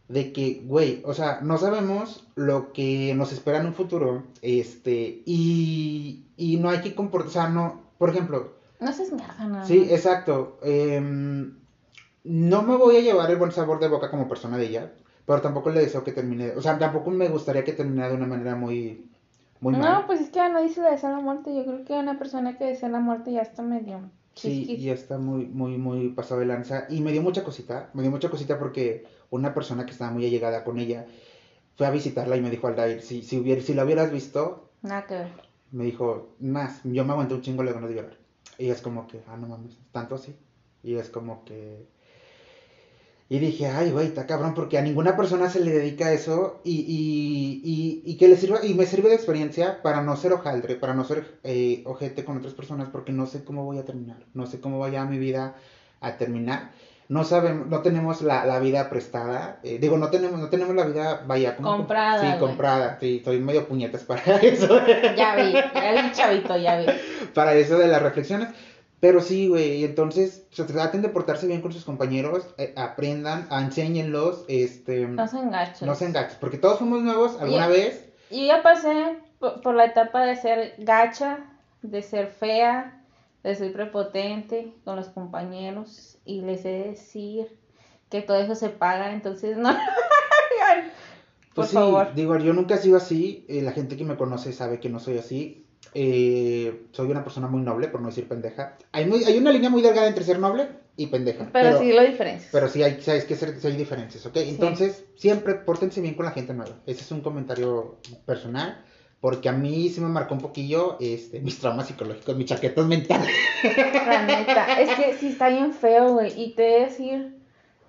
de que, güey, o sea, no sabemos lo que nos espera en un futuro, este, y, y no hay que comportar, o sea, no, por ejemplo, No seas mierda, no. Sí, exacto. Em, no me voy a llevar el buen sabor de boca como persona de ella, pero tampoco le deseo que termine, o sea, tampoco me gustaría que terminara de una manera muy, muy No, mal. pues es que ya no dice desea la muerte. Yo creo que una persona que desea la muerte ya está medio. Sí, ya está muy, muy, muy pasado de lanza. Y me dio mucha cosita, me dio mucha cosita porque una persona que estaba muy allegada con ella fue a visitarla y me dijo, Aldair, si, si, hubiera, si la hubieras visto, Nada que ver. me dijo, más, yo me aguanté un chingo de ganas de llorar. Y es como que, ah, no mames, tanto así. Y es como que... Y dije, ay, güey, está cabrón, porque a ninguna persona se le dedica eso y, y, y, y que le sirva, y me sirve de experiencia para no ser hojaldre, para no ser eh, ojete con otras personas, porque no sé cómo voy a terminar, no sé cómo vaya mi vida a terminar. No sabemos, no tenemos la, la vida prestada, eh, digo, no tenemos, no tenemos la vida, vaya. Comprada, Sí, comprada, sí, soy medio puñetas para eso Ya vi, ya vi, chavito, ya vi. para eso de las reflexiones. Pero sí, güey, y entonces se traten de portarse bien con sus compañeros, eh, aprendan, enséñenlos, este, No se enganchen. no se enganchen, porque todos fuimos nuevos alguna Y- vez. Yo ya pasé por, por la etapa de ser gacha, de ser fea, ser prepotente con los compañeros y les he de decir que todo eso se paga, entonces no. Por Pues sí, favor. digo, yo nunca he sido así, eh, la gente que me conoce sabe que no soy así. eh, soy una persona muy noble, por no decir pendeja. Hay, muy, hay una línea muy delgada entre ser noble y pendeja. Pero, sí lo diferencias. Pero sí hay, sabes que ser- sí hay diferencias, ¿ok? Entonces, siempre pórtense bien con la gente nueva. Ese es un comentario personal, porque a mí sí me marcó un poquillo este, mis traumas psicológicos, mis chaquetas mentales. La neta, es que sí está bien feo, güey. Y te he de decir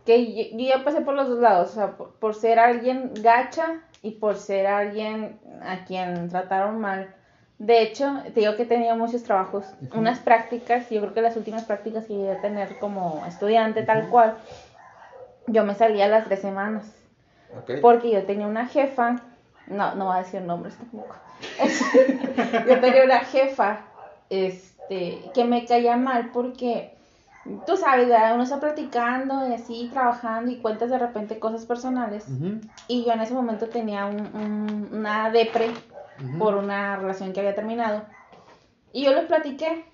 que yo, yo ya pasé por los dos lados. O sea, por, por ser alguien gacha y por ser alguien a quien trataron mal. De hecho, te digo que he tenido muchos trabajos, Ujú. unas prácticas. Yo creo que las últimas prácticas que llegué a tener como estudiante, tal Ujú. cual, yo me salía a las tres semanas. ¿ok? Porque yo tenía una jefa, no, no voy a decir nombres tampoco. yo tenía una jefa, este, que me caía mal porque, tú sabes, ¿verdad? uno está platicando y así, trabajando y cuentas de repente cosas personales. Y yo en ese momento tenía un, un- una depre por una relación que había terminado. Y yo lo platiqué.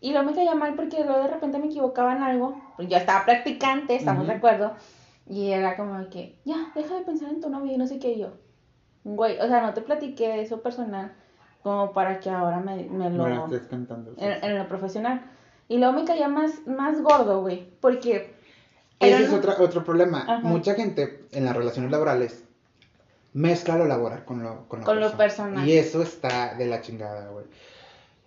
Y luego me caía mal porque luego de repente me equivocaba en algo. Pues yo estaba practicante, estamos de acuerdo. Y era como que, ya, deja de pensar en tu novio y no sé qué y yo. Güey, o sea, no te platiqué de eso personal como para que ahora me, me lo... Me estés cantando. sí, en, sí. en lo profesional. Y luego me caía más, más gordo, güey. Porque... Ese es otra, otro problema. Ajá. Mucha gente en las relaciones laborales mezcla lo laboral con lo, con lo, Con lo personal. Y eso está de la chingada, güey.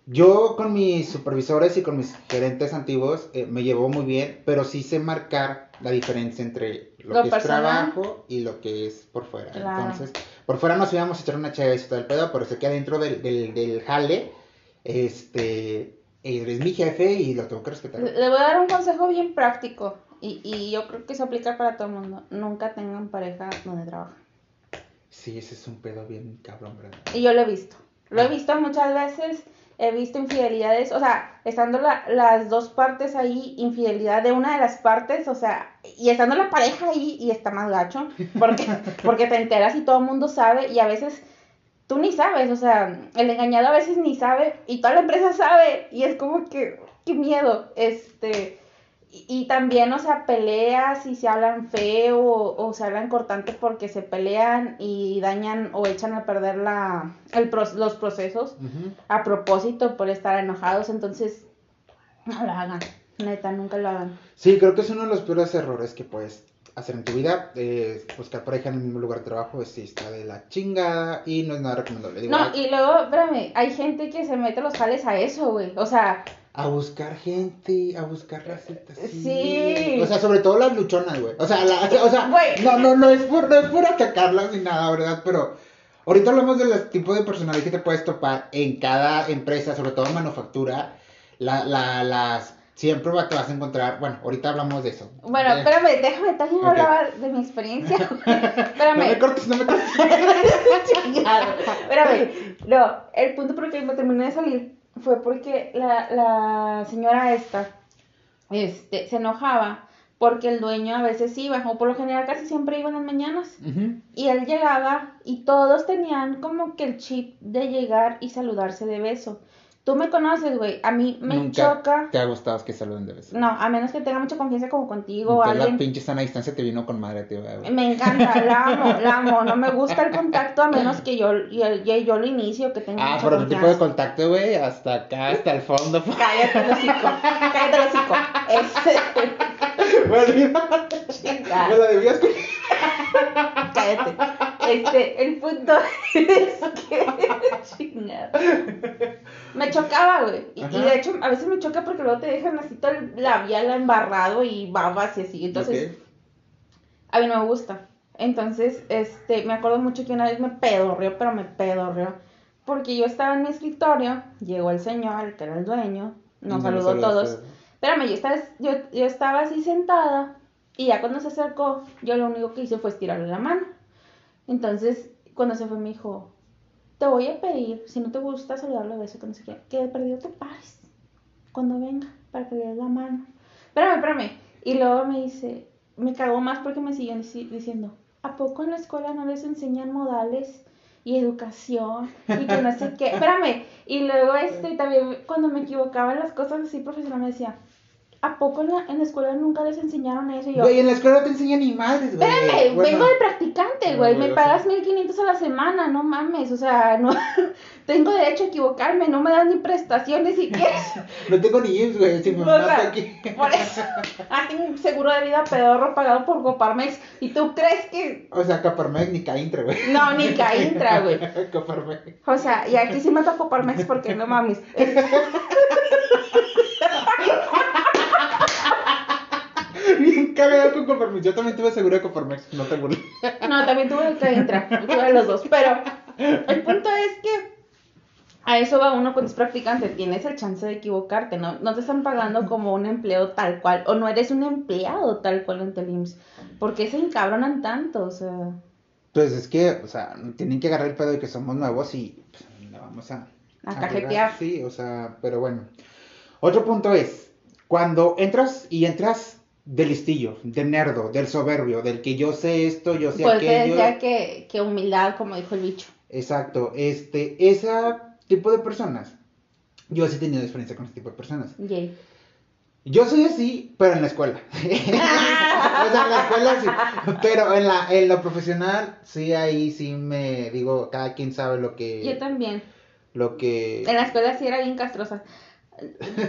Yo con mis supervisores y con mis gerentes antiguos eh, me llevo muy bien, pero sí sé marcar la diferencia entre lo, Lo que personal. es trabajo y lo que es por fuera. Claro. Entonces, por fuera nos íbamos a echar una chévere y todo el pedo, pero sé que adentro del, del, del jale, este, eres mi jefe y lo tengo que respetar. Le voy a dar un consejo bien práctico y, y yo creo que se aplica para todo el mundo. Nunca tengan pareja donde trabajan. Sí, ese es un pedo bien cabrón, ¿verdad? Y yo lo he visto. Lo Ah. he visto muchas veces he visto infidelidades, o sea, estando la- las dos partes ahí, infidelidad de una de las partes, o sea, y estando la pareja ahí y está más gacho, porque, porque te enteras y todo el mundo sabe y a veces tú ni sabes, o sea, el engañado a veces ni sabe y toda la empresa sabe y es como que, qué miedo, este, y, y también, o sea, peleas y se hablan feo o, o se hablan cortantes porque se pelean y dañan o echan a perder la, el, los procesos a propósito por estar enojados, entonces no lo hagan, neta, nunca lo hagan. Sí, creo que es uno de los peores errores que puedes hacer en tu vida. Eh, buscar pareja en el mismo lugar de trabajo, pues sí, está de la chingada y no es nada recomendable. Digo, No, y luego, espérame, hay gente que se mete los jales a eso, güey, o sea, A buscar gente, a buscar racitas. Sí. O sea, sobre todo las luchonas, güey. O sea, la- o sea no, no, no es, por, no es por atacarlas ni nada, ¿verdad? Pero ahorita hablamos de los tipos de personalidad que te puedes topar en cada empresa, sobre todo en manufactura. La, la, las, siempre te vas a encontrar, bueno, ahorita hablamos de eso. bueno, Eh, espérame, déjame también Ok. hablar de mi experiencia. espérame. No me cortes, no me cortes. Espérame, no, el punto por el que me terminé de salir fue porque la, la señora esta este, se enojaba porque el dueño a veces iba, o por lo general casi siempre iba en las mañanas. Y él llegaba y todos tenían como que el chip de llegar y saludarse de beso. Tú me conoces, güey, a mí me Nunca choca. te ha gustado que saluden de beso. No, a menos que tenga mucha confianza como contigo o Entonces, la alguien. pinche sana distancia te vino con madre, tío. güey. Me encanta, la amo, la amo. No me gusta el contacto a menos que yo, yo, yo, yo lo inicio, que tenga Ah, por el tipo de contacto, güey, hasta acá, hasta el fondo. Cállate hocico, cállate el hocico. Este, Bueno, chinga, me la debías. cállate. Este, el punto es que. Me chocaba, güey. Y, de hecho, a veces me choca porque luego te dejan así todo el labial embarrado y babas y así. Entonces. A mí no me gusta. Entonces, este, me acuerdo mucho que una vez me pedorreó, pero me pedorreó. Porque yo estaba en mi escritorio, llegó el señor, el que era el dueño, nos no saludó a todos. Espérame, yo estaba, yo, yo estaba así sentada y ya cuando se acercó, yo lo único que hice fue estirarle la mano. Entonces, cuando se fue me dijo, te voy a pedir, si no te gusta saludarlo de beso, que no sé qué, que perdido te pares cuando venga para que le des la mano. Espérame, espérame. Y luego me dice, me cagó más porque me siguen dici- diciendo, ¿a poco en la escuela no les enseñan modales y educación y que no sé qué? Espérame. Y luego este también cuando me equivocaba en las cosas así profesional me decía, ¿a poco en la, en la escuela nunca les enseñaron eso? Yo, Güey, en la escuela no te enseñan ni madres, güey. Espérame, Bueno, vengo de practicante, güey. me pagas sea. 1500 a la semana, no mames. O sea, no tengo derecho a equivocarme, no me dan ni prestaciones si quieres. No tengo ni IMSS, güey, si me O sea, aquí. Por eso. Ah, tengo un seguro de vida pedorro pagado por Coparmex. ¿Y tú crees que.? O sea, Caparmex ni Caintra, güey. No, ni Caintra, güey. Caparmex. O sea, y aquí sí me toca Coparmex porque no mames. Cagado con Coparmex. Yo también tuve seguro de Coparmex, no te burles. No, también tuve el Caintra. Tuve los dos. Pero el punto es que. A eso va uno cuando es practicante, tienes el chance de equivocarte, ¿no? No te están pagando como un empleo tal cual, o no eres un empleado tal cual en Telims. ¿Por qué se encabronan tanto? O sea, Pues es que, o sea, tienen que agarrar el pedo de que somos nuevos y pues, la vamos a... A arreglar. cajetear. Sí, o sea, pero bueno. Otro punto es, cuando entras y entras del listillo, del nerdo, del soberbio, del que yo sé esto, yo sé pues aquello. decía que, que humildad, como dijo el bicho. Exacto, este, ese tipo de personas, yo sí he tenido experiencia con ese tipo de personas. Yay. Yo soy así, pero en la escuela. o sea, en la escuela sí. Pero en la, en lo profesional, sí, ahí sí me digo, cada quien sabe lo que. Yo también. Lo que. En la escuela sí era bien castrosa.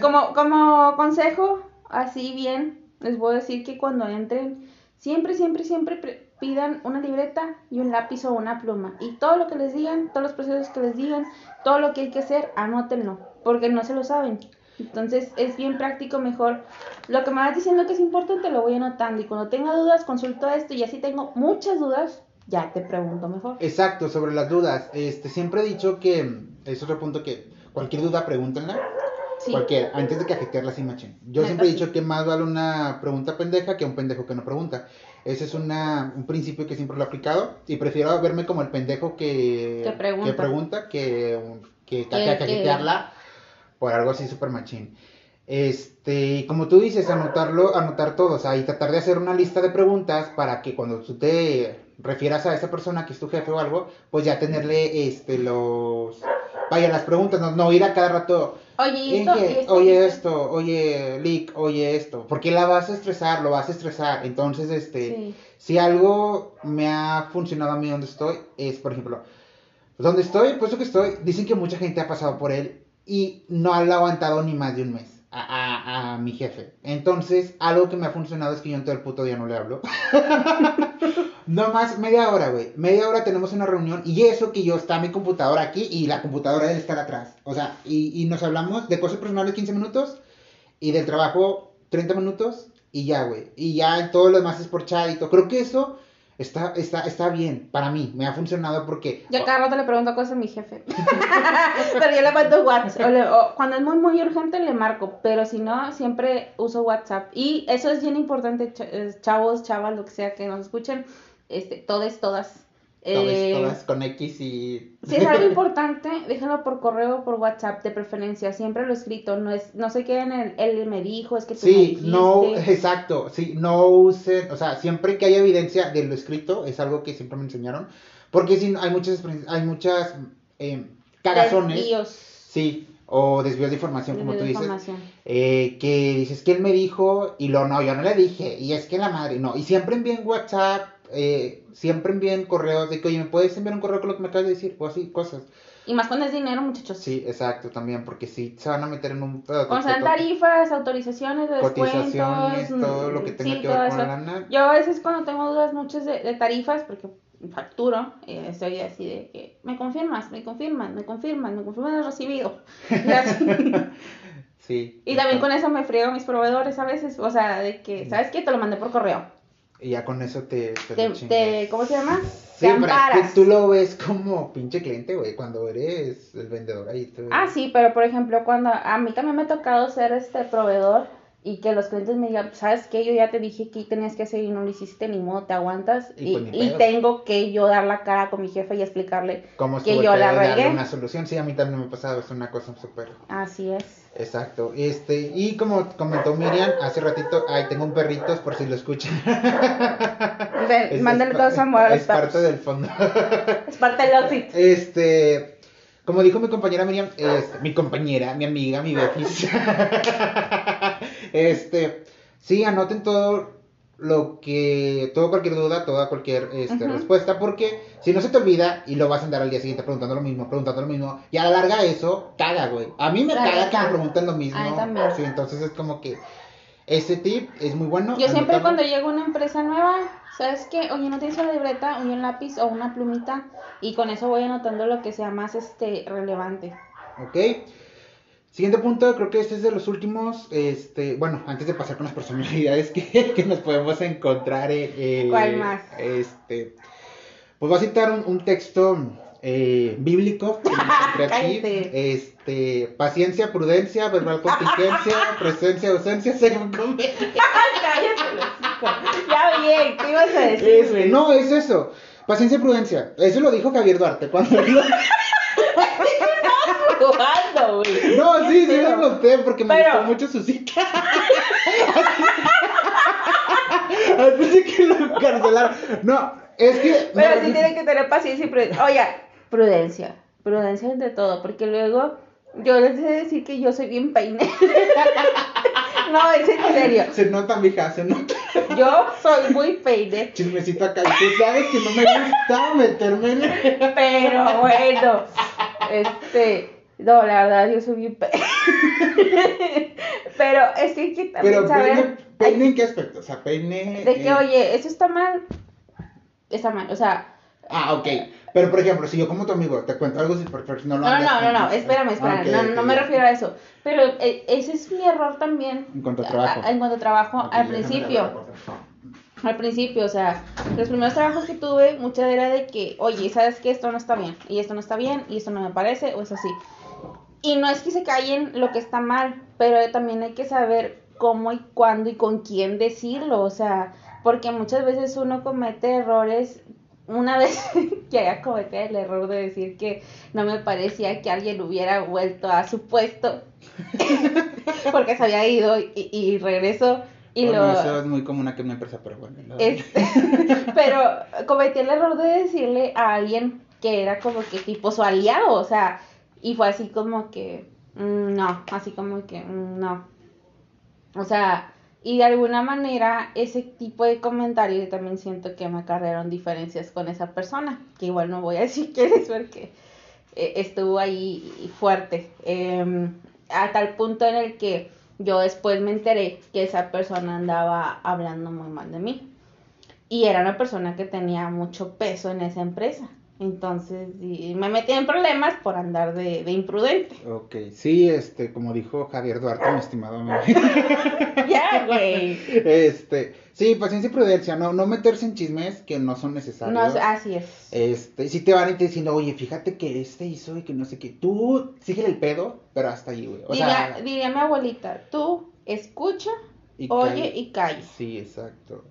Como, como consejo, así bien, les voy a decir que cuando entren, siempre, siempre, siempre pre- pidan una libreta y un lápiz o una pluma. Y todo lo que les digan, todos los procesos que les digan, todo lo que hay que hacer, anótenlo, porque no se lo saben. Entonces es bien práctico, mejor. Lo que me vas diciendo que es importante lo voy anotando y cuando tenga dudas consulto esto y así tengo muchas dudas, ya te pregunto mejor. Exacto, sobre las dudas. Este, siempre he dicho que. Es otro punto que. Cualquier duda, pregúntenla. Sí. Cualquiera, antes de cajetearla así, machín. Yo Neta, siempre he sí. dicho que más vale una pregunta pendeja que un pendejo que no pregunta. Ese es una, un principio que siempre lo he aplicado y prefiero verme como el pendejo que, Que pregunta. que, pregunta, que, que, Que- que que- por algo así súper machín. Este, y como tú dices, anotarlo, anotar todo, o sea, y tratar de hacer una lista de preguntas para que cuando tú te refieras a esa persona que es tu jefe o algo, pues ya tenerle, este, los, vaya, las preguntas, no, no ir a cada rato, Oye, ¿y esto? Inge, ¿Y esto? oye esto, oye, Lick, oye esto, porque la vas a estresar, lo vas a estresar, entonces, este, Sí. si algo me ha funcionado a mí donde estoy, es, por ejemplo, donde estoy, puesto que estoy, dicen que mucha gente ha pasado por él y no ha aguantado ni más de un mes a, a- a mi jefe. Entonces, algo que me ha funcionado es que yo en todo el puto día no le hablo. no más media hora, güey. Media hora tenemos una reunión y eso que yo está mi computadora aquí y la computadora de él está atrás. O sea, y, y nos hablamos de cosas personales 15 minutos y del trabajo 30 minutos y ya, güey. Y ya todo lo demás es por chat y todo. Creo que eso está, está, está bien para mí. Me ha funcionado porque... Yo cada rato le pregunto cosas a mi jefe. pero yo le mando WhatsApp. O le- o cuando es muy, muy urgente le marco. Pero si no, siempre uso WhatsApp. Y eso es bien importante, eh, chavos, chavas, lo que sea que nos escuchen. Este, todes, todas. Todas, Eh, todas con X y... Si es algo importante, déjalo por correo o por WhatsApp, de preferencia. Siempre lo escrito. No es, no se queden en él me dijo, es que tú me Sí, dijiste. no, exacto, sí, no usen, o sea, siempre que haya evidencia de lo escrito, es algo que siempre me enseñaron, porque si no, hay muchas, hay muchas eh, cagazones, Desvíos sí, o desvíos de información, como de tú dices, eh, que dices que él me dijo, y lo no, yo no le dije, y es que la madre, no, y siempre envíen WhatsApp, eh, siempre envíen correos de que, oye, ¿me puedes enviar un correo con lo que me acabas de decir? O así, cosas. Y más cuando es dinero, muchachos. Sí, exacto, también, porque si se van a meter en un... pedo O sea, tarifas, autorizaciones, descuentos, cotizaciones, todo lo que mm, tenga sí, que ver con la lana. Yo a veces cuando tengo dudas muchas de, de tarifas, porque facturo, eh, estoy así de que me confirmas, me confirman, me confirman, me confirman el recibido. Sí. Y también con eso me friego a mis proveedores a veces, o sea, de que, ¿sabes qué? Te lo mandé por correo. Y ya con eso te... te, Te, te- ¿Cómo se llama? Sí, te pero es amparas. que tú lo ves como pinche cliente, güey, cuando eres el vendedor ahí. tú- Ah, sí, pero por ejemplo, cuando a mí también me ha tocado ser este proveedor y que los clientes me digan, ¿sabes qué? Yo ya te dije que tenías que hacer y no lo hiciste, ni modo, te aguantas. Y Y, pues y tengo que yo dar la cara con mi jefe y explicarle, Como que yo la regué. una solución. Sí, a mí también me ha pasado, es una cosa súper... así es. Exacto. Este, y como comentó Miriam hace ratito, ay, tengo un perrito, por si lo escuchan. Es- mándale todo su amor Es parte perros. del fondo. Es parte del outfit. Este, como dijo mi compañera Miriam, este, mi compañera, mi amiga, mi befis. este, sí, anoten todo lo que, todo cualquier duda, toda cualquier este, respuesta, porque si no se te olvida y lo vas a andar al día siguiente preguntando lo mismo, preguntando lo mismo, y a la larga eso caga, güey. A mí me Caga. caga que me pregunten lo mismo. A mí también. Sí, entonces es como que ese tip es muy bueno. Yo siempre cuando llego a una empresa nueva, ¿sabes qué? Oye, ¿no tienes una libreta, oye, un lápiz o una plumita? Y con eso voy anotando lo que sea más este relevante. Ok. Siguiente punto, creo que este es de los últimos, este, bueno, antes de pasar con las personalidades que, que nos podemos encontrar. eh, eh, ¿Cuál más? Este, pues voy a citar un, un texto eh, bíblico que me encontré aquí. Este, paciencia, prudencia, verbal contingencia, presencia, ausencia, según convenga. Ya bien, ¿qué ibas a decir, Este, no, es eso. Paciencia y prudencia. Eso lo dijo Javier Duarte cuando. No, porque me pero- gustó mucho su cita. Antes de que lo encarcelaron. No, es que. Pero sí tienen que tener paciencia y prudencia. Oye, prudencia. Prudencia ante todo, porque luego yo les he de decir que yo soy bien peine. no, es en serio. Se nota, mija, se nota. Yo soy muy peine. Chismecito acá. Tú sabes que no me gusta meterme en. Pero bueno, este. No, la verdad, yo soy bien. Pero es que hay que también Pero saber. peine, peine en qué aspecto? O sea, peine. De que, eh, oye, eso está mal. Está mal, o sea. Ah, ok. Pero por ejemplo, si yo como tu amigo te cuento algo, si no lo No, no, no, no, con- espérame, espérame. Ok, no, ok, no me refiero a eso. Pero eh, ese es mi error también. En cuanto a trabajo. a- en cuanto a trabajo, al principio. Al principio, o sea, los primeros trabajos que tuve, mucha era de que, oye, ¿sabes qué? Esto no está bien, y esto no está bien, y esto no me parece, o es así. Y no es que se callen lo que está mal, pero también hay que saber cómo y cuándo y con quién decirlo, o sea, porque muchas veces uno comete errores una vez que haya cometido el error de decir que no me parecía que alguien hubiera vuelto a su puesto porque se había ido y, y regresó y Bueno, lo eso es muy común aquí en mi empresa, pero bueno. no. este, pero cometí el error de decirle a alguien que era como que tipo su aliado, o sea, y fue así como que mm, no, así como que mm, no. O sea, y de alguna manera ese tipo de comentarios también siento que me acarrearon diferencias con esa persona, que igual no voy a decir quién es porque eh, estuvo ahí fuerte, Em, a tal punto en el que yo después me enteré que esa persona andaba hablando muy mal de mí. Y era una persona que tenía mucho peso en esa empresa. Entonces y me metí en problemas por andar de, de imprudente. Ok, sí, este, como dijo Javier Duarte, mi estimado amigo. ya, güey. Este, sí, paciencia y prudencia, no, no meterse en chismes que no son necesarios. No, así es. Este, si te van y te dicen, oye, fíjate que este hizo y que no sé qué, tú síguele el pedo, pero hasta ahí, güey. O diría, sea, diría mi abuelita, tú escucha, y oye calla. y calla. Sí, exacto.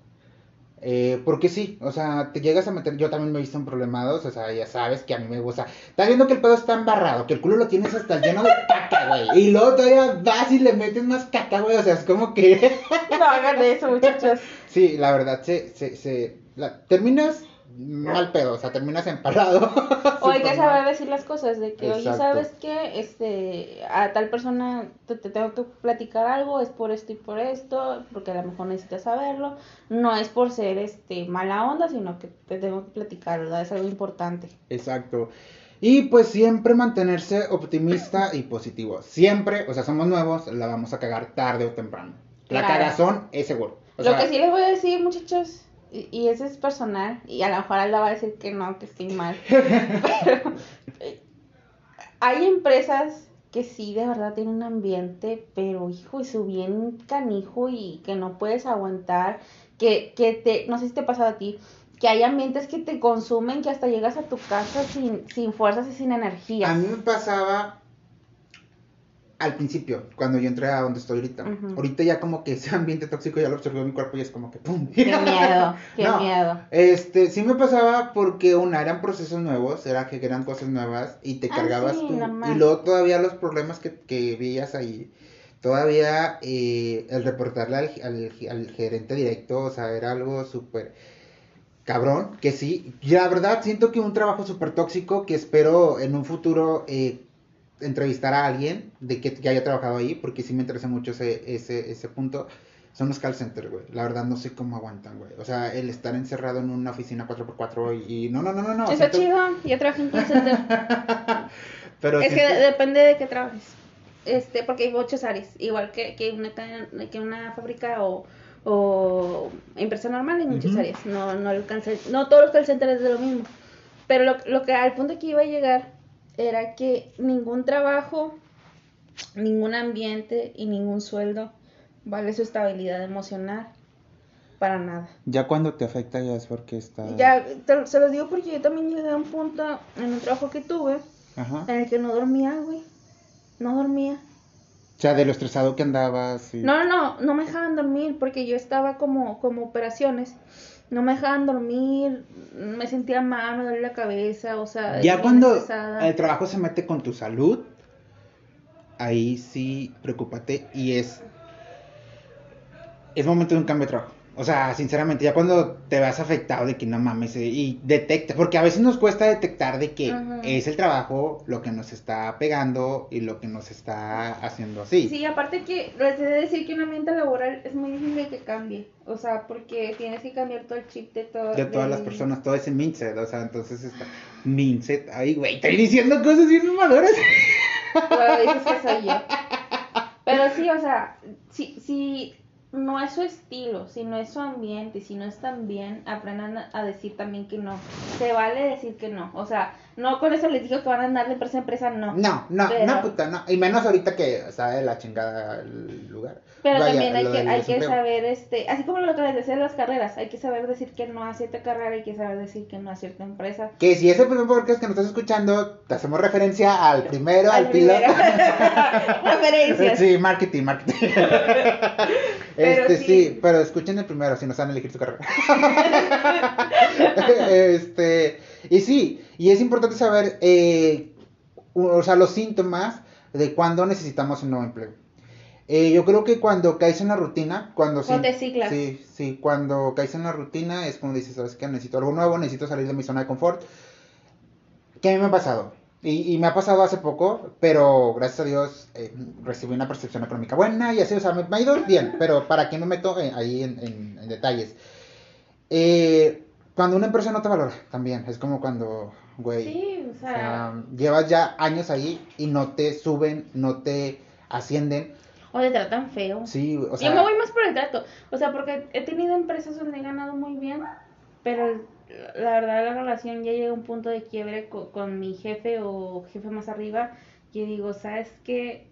Eh, porque sí, o sea, te llegas a meter, yo también me he visto en problemados, o sea, ya sabes que a mí me gusta, estás viendo que el pedo está embarrado, que el culo lo tienes hasta lleno de caca, güey, y luego todavía vas y le metes más caca, güey, o sea, es como que, No hagan eso, muchachos. sí, la verdad, se, se, se, la, terminas mal pedo, o sea, terminas empalado. O hay que saber mal. decir las cosas, de que, oye, Exacto. ¿sabes qué? Este, a tal persona te, te tengo que platicar algo, es por esto y por esto, porque a lo mejor necesitas saberlo. No es por ser, este, mala onda, sino que te tengo que platicar, ¿verdad? Es algo importante. Exacto. Y pues siempre mantenerse optimista y positivo. Siempre, o sea, somos nuevos, la vamos a cagar tarde o temprano. La Claro. cagazón es seguro. O Lo sea, que sí les voy a decir, muchachos, y, y eso es personal, y a lo mejor él va a decir que no, que estoy mal, pero hay empresas que sí de verdad tienen un ambiente, pero hijo, y su bien canijo y que no puedes aguantar, que, que te, no sé si te ha pasado a ti, que hay ambientes que te consumen, que hasta llegas a tu casa sin, sin fuerzas y sin energía. A mí me pasaba al principio, cuando yo entré a donde estoy ahorita. Ahorita ya como que ese ambiente tóxico ya lo absorbió mi cuerpo y es como que ¡pum! Qué miedo, qué No. miedo. Este, sí me pasaba porque una, eran procesos nuevos, era que eran cosas nuevas y te Ah, cargabas sí, tú. Y luego todavía los problemas que, que veías ahí, todavía eh, el reportarle al, al, al gerente directo, o sea, era algo súper cabrón, que sí. Y la verdad siento que un trabajo súper tóxico que espero en un futuro eh, entrevistar a alguien de que, que haya trabajado ahí, porque sí me interesa mucho ese, ese, ese punto. Son los call centers, güey. La verdad no sé cómo aguantan, güey. O sea, el estar encerrado en una oficina 4x4 y, y no, no, no, no, no. Está siento- chido, yo trabajé en call center. Pero Es que siento- depende de qué trabajes. Este, porque hay muchas áreas, igual que, que una que una fábrica o, o empresa normal, hay muchas Ujú. áreas. No, no, el call no todos los call centers es de lo mismo. Pero lo, lo que al punto que iba a llegar era que ningún trabajo, ningún ambiente y ningún sueldo vale su estabilidad emocional para nada. Ya cuando te afecta ya es porque está... Ya, te- se los digo porque yo también llegué a un punto en un trabajo que tuve Ajá. en el que no dormía, güey. No dormía. O sea, de lo estresado que andabas y... No, no, no, no me dejaban dormir porque yo estaba como, como operaciones. No me dejaban dormir, me sentía mal, me dolía la cabeza, o sea, Ya cuando el trabajo se mete con tu salud, ahí sí, preocúpate y es es momento de un cambio de trabajo. O sea, sinceramente, ya cuando te vas afectado de que no mames eh, y detectas, porque a veces nos cuesta detectar de que Ajá. es el trabajo lo que nos está pegando y lo que nos está haciendo así. Sí, aparte que les he de decir que un ambiente laboral es muy difícil que cambie, o sea, porque tienes que cambiar todo el chip de todo. De todas las personas, todo ese mindset, o sea, entonces está mindset, ay güey, estoy diciendo cosas bien maduras. Pero dices que soy yo. Pero sí, o sea, si, si no es su estilo, si no es su ambiente, si no están bien, aprendan a decir también que no. Se vale decir que no. O sea, No con eso les digo que van a andar de empresa a empresa, no. No, no, Pero- no, puta, no. Y menos ahorita que sabe la chingada el lugar. Pero Vaya, también hay que, hay que saber, este, así como lo que les decía de las carreras, hay que saber decir que no a cierta carrera, hay que saber decir que no a cierta empresa. Que si es el primer podcast que nos estás escuchando, te hacemos referencia al primero, al, Al piloto. Referencias. Sí, marketing, marketing. Pero este sí. sí. pero escuchen el primero si no saben elegir su carrera. este, y sí, y es importante saber, eh, o sea, los síntomas de cuando necesitamos un nuevo empleo. Eh, yo creo que cuando caes en la rutina, cuando Cuando sí- te ciclas. Sí, sí, cuando caes en la rutina es como dices, ¿sabes qué? Necesito algo nuevo, necesito salir de mi zona de confort. ¿Qué a mí me ha pasado? Y, y me ha pasado hace poco, pero gracias a Dios eh, recibí una percepción económica buena y así, o sea, me, me ha ido bien, pero ¿para qué me meto ahí en, en- en detalles? Eh, cuando una empresa no te valora, también, es como cuando, güey, Sí, o o sea, llevas ya años ahí y no te suben, no te ascienden, o te tratan feo. sí, o sea... Yo me voy más por el trato, o sea, porque he tenido empresas donde he ganado muy bien, pero la verdad la relación ya llega a un punto de quiebre co- con, mi jefe o jefe más arriba, que digo, ¿sabes qué?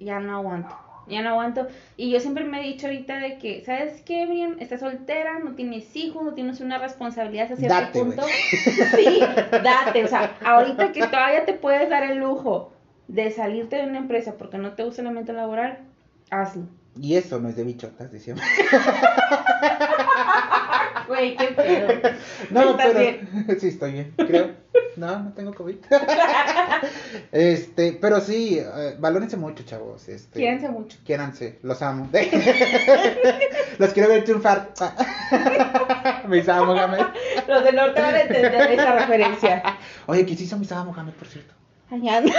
Ya no aguanto, ya no aguanto. Y yo siempre me he dicho ahorita de que, ¿sabes qué, Brian? Estás soltera, no tienes hijos, no tienes una responsabilidad hasta cierto Date, punto. Sí, date, o sea, ahorita que todavía te puedes dar el lujo de salirte de una empresa porque no te gusta el ambiente laboral, hazlo. Y eso no es de bichotas, diciendo. Güey, qué pedo. No, ¿Estás pero bien? sí estoy bien, creo. No, no tengo COVID. este, pero sí, eh, valórense mucho, chavos. Este, Quiérense mucho. Quiéranse, los amo. los quiero ver triunfar. Misada Mohamed. Los del norte van a entender esa referencia. Oye, ¿quién hizo Misada Mohamed, por cierto? Ay, anda.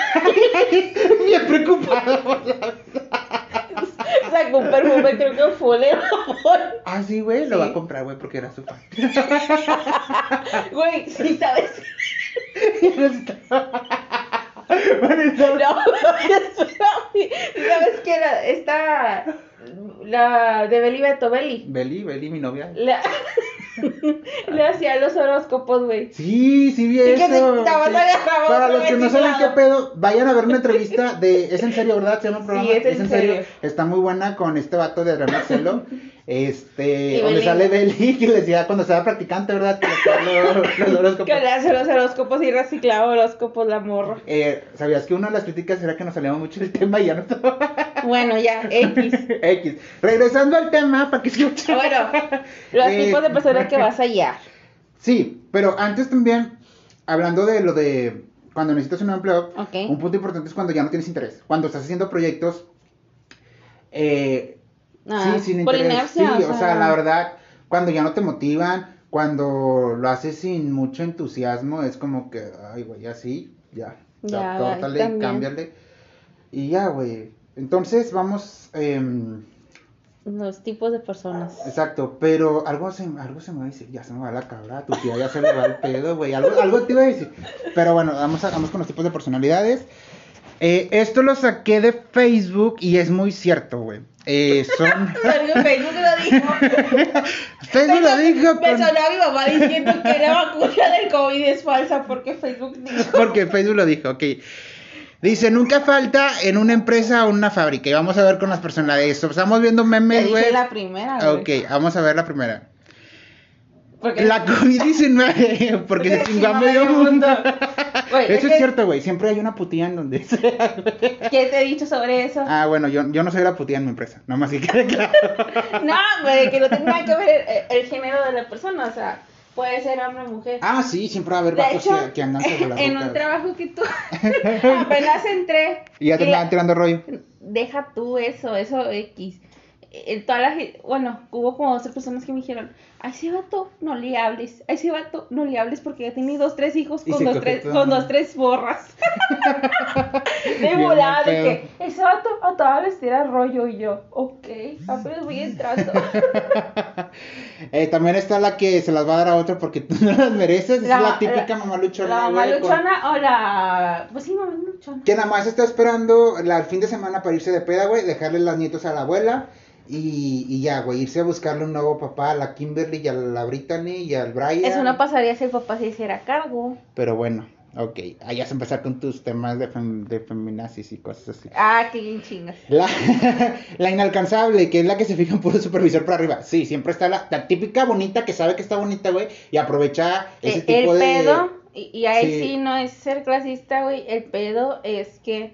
Bien preocupado. por la- Sacó un perfume, creo que fue de amor. Ah, sí, güey, lo Sí. va a comprar, güey, porque era su fan. Güey, sí sabes. No. ¿Sabes qué era? Esta. La de Beli Beto, Beli. Beli, Beli, mi novia. La- Le hacía los horóscopos, güey. Sí, sí vi Y eso. sí. Para los que no saben qué pedo, vayan a ver una entrevista de Es en serio, ¿verdad? Se llama el programa. Sí, Es en serio. Está muy buena con este vato de Adrián Marcelo. Este, Y sale Beli, que le decía cuando estaba practicante, ¿verdad? Que le los, los horóscopos. Que le hace los horóscopos y reciclaba horóscopos la morra. Eh, ¿Sabías que una de las críticas era que nos salíamos mucho del tema y ya no? Bueno, ya, X. X. Regresando al tema, para que escuchen. Bueno, los Eh, tipos de personas que vas a hallar. Sí, pero antes también, hablando de lo de cuando necesitas un empleo, Ok. un punto importante es cuando ya no tienes interés. Cuando estás haciendo proyectos, eh, Ah, sí, sin por interés. inercia, sí, o o sea, sea. la verdad, cuando ya no te motivan, cuando lo haces sin mucho entusiasmo, es como que, ay, güey, así, ya. Ya, córtale, cámbiale. Y ya, güey. Entonces, vamos, em, Los tipos de personas. Exacto, pero algo se, algo se me va a decir, ya se me va la cabra, tu tía ya se le va el pedo, güey, algo, algo te iba a decir. Pero bueno, vamos, a- vamos con los tipos de personalidades. Eh, esto lo saqué de Facebook y es muy cierto, güey. Eh, son... Facebook lo dijo. Facebook lo dijo Me con- sonó a mi mamá diciendo que la vacuna del COVID es falsa porque Facebook dijo. Porque Facebook lo dijo, ok. Dice, nunca falta en una empresa o una fábrica. Y vamos a ver con las personalidades. Estamos viendo memes, güey. la primera, güey. Ok, vamos a ver la primera. Porque La COVID-19, porque se chingó a medio mundo. Eso es cierto, güey. Siempre hay una putía en donde sea. ¿Qué te he dicho sobre eso? Ah, bueno, yo, yo no soy la putía en mi empresa. Nomás que quede claro. No, güey, que no nada que ver el, el género de la persona, o sea, puede ser hombre o mujer. Ah, sí, siempre va a haber vatos hecho, que, que andan sobre la en ruta. un trabajo que tú apenas entré, Y ya te andaban tirando rollo. deja tú eso, eso X. Eh, toda la gen- bueno, hubo como dos personas que me dijeron, a ese vato no le hables, a ese vato no le hables porque ya tiene dos, tres hijos con dos, tres, con dos, tres borras. de volada, de que ese vato a todas les tira rollo y yo, ok, apenas voy entrando. Eh, también está la que se las va a dar a otro porque tú no las mereces. Esa es la típica mamá luchona. La mamá güey, con- luchona o la, pues sí, mamá luchona. Que nada más está esperando la- el fin de semana para irse de peda, güey, dejarle las nietos a la abuela y, y ya, güey, irse a buscarle un nuevo papá a la Kimberly y a la Brittany y al Brian. Eso no pasaría si el papá se hiciera cargo. Pero bueno, Ok, ahí vas a empezar con tus temas de, fem- de feminazis y cosas así. Ah, qué bien chingas. La, la inalcanzable, que es la que se fija en puro supervisor para arriba. Sí, siempre está la, la típica bonita que sabe que está bonita, güey, y aprovecha ese Eh, tipo el de... pedo, y, y ahí Sí. sí. no es ser clasista, güey, el pedo es que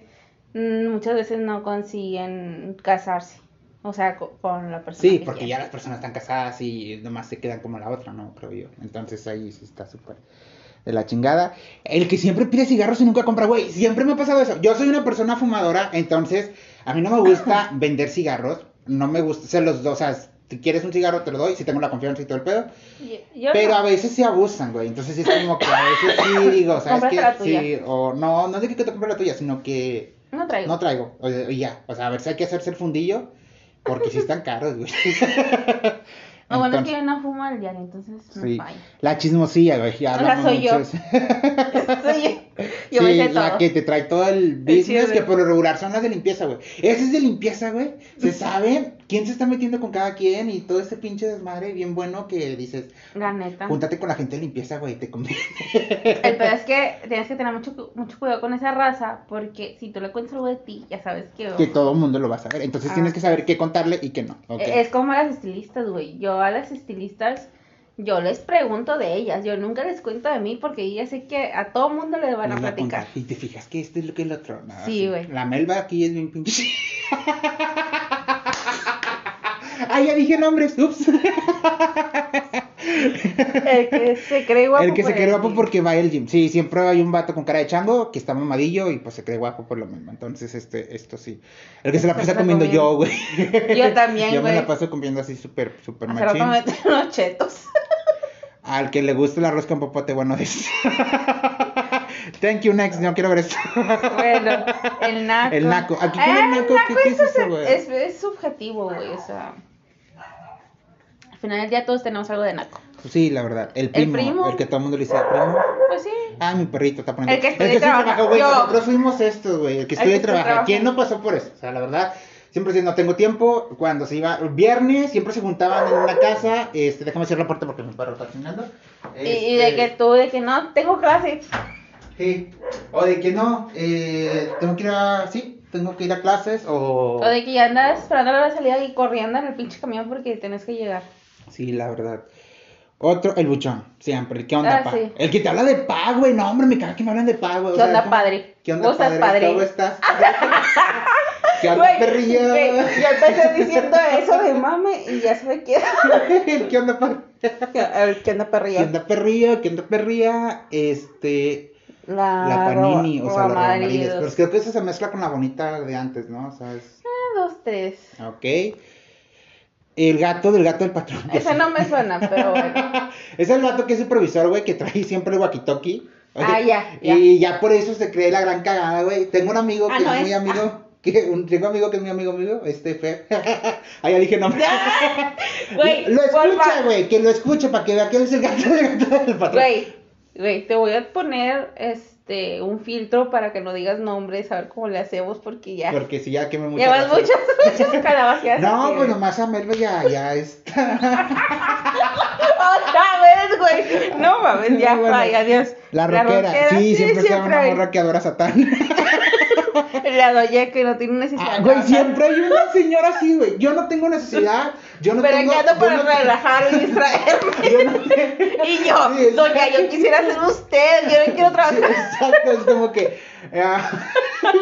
mm, muchas veces no consiguen casarse, o sea, co- con la persona Sí, que porque ya las personas están casadas y nomás se quedan como la otra, ¿no? Creo yo. Entonces ahí sí está súper de la chingada. El que siempre pide cigarros y nunca compra, güey. Siempre me ha pasado eso. Yo soy una persona fumadora, entonces a mí no me gusta vender cigarros. No me gusta, se los dos, o sea, si quieres un cigarro te lo doy, si tengo la confianza y todo el pedo. Yo- Pero no. a veces se abusan, güey. Entonces sí es como que a veces sí digo, ¿sabes qué? Sí, o no, no es de que te compre la tuya, sino que no traigo. no traigo. O- y ya, o sea, a ver si hay que hacerse el fundillo, porque sí están caros, güey. Lo bueno es que yo no fumo al diario, entonces no Sí. La chismosilla, güey. Ya hablamos soy yo. mucho. Soy yo. Yo sí, me la todo. que te trae todo el business, chisme. que por lo regular son las de limpieza, güey. Ese es de limpieza, güey. Se sabe quién se está metiendo con cada quien y todo ese pinche desmadre bien bueno que dices, La neta. júntate con la gente de limpieza, güey, te conviene. El pedo es que tienes que tener mucho, mucho cuidado con esa raza, porque si tú le cuentas algo de ti, ya sabes que... que todo el mundo lo va a saber. Entonces Ah. tienes que saber qué contarle y qué no. ¿ok? Es como a las estilistas, güey. Yo a las estilistas, yo les pregunto de ellas. Yo nunca les cuento de mí porque ya sé que a todo mundo le van a platicar. Y te fijas que este es lo que el otro. No, Sí, güey. La Melba aquí es bien pinche. ah, ya dije nombres. Ups. El que se cree guapo. el que se cree guapo gym. porque va al gym. Sí, siempre hay un vato con cara de chango que está mamadillo y pues se cree guapo por lo mismo. Entonces, este, esto sí. El que se la Se pasa comiendo comiendo. yo, güey. Yo también, Yo me güey. la paso comiendo así súper, súper machín. me metí unos chetos. Al que le gusta el arroz con popote, bueno es. Thank you, next. No quiero ver esto. Bueno, el naco. El naco. Aquí Ah, el naco, ¿qué- qué es es, eso, güey? es, es subjetivo, güey. O sea, al final del día todos tenemos algo de naco. Sí, la verdad. El primo. El, primo. que todo el mundo le dice primo. Pues sí. Ah, mi perrito está poniendo. El que estudia y sí trabaja. trabaja, güey. Yo. Nosotros fuimos estos, güey. El que El estudia y que trabaja. trabaja. ¿Quién no pasó por eso? O sea, la verdad. Siempre si no tengo tiempo, cuando se iba viernes, siempre se juntaban en una casa. Este, déjame cerrar la puerta porque mi perro está caminando. Y, y de que tú, de que no, tengo clase. Sí. O de que no, eh, tengo que ir a. Sí, tengo que ir a clases o. O de que ya andas esperando la salida y corriendo en el pinche camión porque tenés que llegar. Sí, la verdad. Otro, el buchón, siempre. el ¿Qué onda, Ah, pa? sí. El que te habla de pa, güey. No, hombre, me caga que me hablan de pa, güey. ¿Qué onda, ¿cómo- padre? ¿Qué onda, ¿Cómo estás, padre? ¿Cómo estás? ¿Qué onda, perrillo? güey, yo empecé diciendo eso de mame y ya se me queda. ¿Qué onda, pa? ¿qué onda, ¿Qué perrillo? onda, perrillo? ¿Qué onda, perrilla? Este, La, la panini, ro- o sea, la. Pero creo que eso se mezcla con la bonita de antes, ¿no? O sea, es... Ah, Dos, tres. Ok. El gato del gato del patrón. Ese no me suena, pero bueno. Es el gato que es supervisor, güey, que trae siempre el walkie-talkie. Ah, ya, ya. Y ya por eso se cree la gran cagada, güey. Tengo un amigo Ah, que no es muy es- amigo. Que, un, tengo un amigo que es muy amigo mío, este Fe. ah, ya dije nombre. Güey, lo escucha, güey, que lo escuche para que vea que él es el gato del gato del patrón. Güey, güey, te voy a poner este un filtro para que no digas nombres, a ver cómo le hacemos porque ya. Porque si ya quemé mucha Llevas muchas, muchas calabazas. No, pues nomás a Melba ya, ya está. Otra vez, güey. No mames, ya, Bueno, vaya, adiós. La rockera, sí, siempre está una hay. morra que adora a Satán. La doña que no tiene necesidad. Ah, güey, siempre hay una señora así, güey. Yo no tengo necesidad. Yo no Pero tengo. que yo para no- relajar y distraerme. yo no te- Y yo, Sí, es- doña, yo quisiera ser usted, yo no quiero Sí, trabajar. exacto, es como que. ah,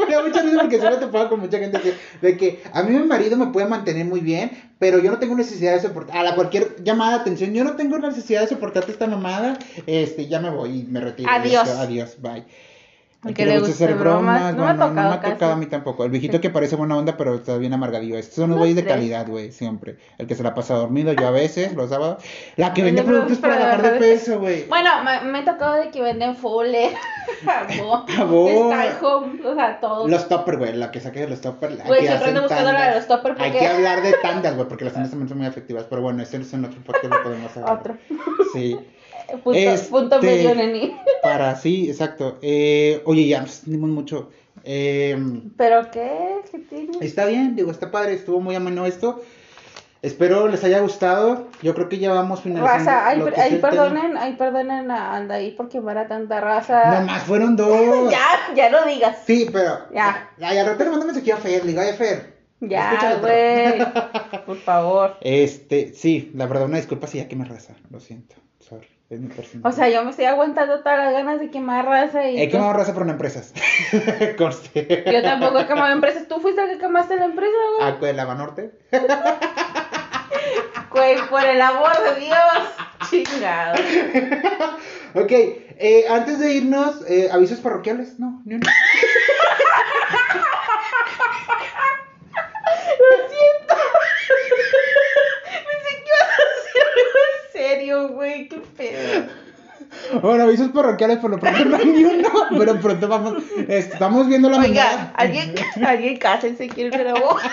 me da mucha risa porque siempre te pongo con mucha gente así, de que a mí mi marido me puede mantener muy bien, pero yo no tengo necesidad de soportar. A la cualquier llamada de atención, yo no tengo necesidad de soportarte esta mamada. Este, ya me voy y me retiro. Adiós. Adiós, bye. Al que le gusta hacer bromas, bromas, no me ha bueno, no, tocado me ha casi. tocado a mí tampoco. El viejito que parece buena onda, pero está bien amargadillo. Estos son los güeyes de calidad, güey, siempre. El que se la pasa dormido, yo a veces, los sábados. La que Vende productos para bajar de peso, güey. Bueno, me, me ha tocado de que venden fole, jabón, Home, o sea, todo. Los topper, güey, la que saque de los topper. Güey, siempre ando buscando la de los topper Hay porque- que hablar de tandas, güey, porque las tandas también son muy efectivas. Pero bueno, ese es en otro podcast lo podemos hablar. Otro. Sí. Punto, Este- punto medio, neni. Para, sí, exacto. Eh, oye, ya nos extendimos mucho. Eh, ¿Pero qué? ¿Qué tiene? está bien, digo, está padre, estuvo muy ameno esto. Espero les haya gustado. Yo creo que ya vamos finalizando. Raza, tema. perdonen, ahí perdonen a Andaí porque para tanta raza. Nomás fueron dos. ya, ya lo digas. Sí, pero. Ya. Ay, al rato le mando mensaje a Fer. Le digo, ay, Fer. Ya, el otro". güey. Por favor. Este, sí, la verdad, una disculpa si ya que me raza. Lo siento. Es mi. O sea, yo me estoy aguantando todas las ganas de quemar raza y. He quemado raza por no empresas. Conste. Yo tampoco he quemado empresas. Tú fuiste el que quemaste la empresa, güey. Ah, ¿cuál, ¿La Banorte? Güey, por el amor de Dios. Chingado. Ok, eh, antes de irnos, eh, avisos parroquiales. No, ni uno. serio, güey. Qué pedo. Bueno, avisos parroquiales por lo pronto no hay ni uno, pero pronto vamos, estamos viendo la Oiga, manera. alguien, alguien cásense, quién grabó.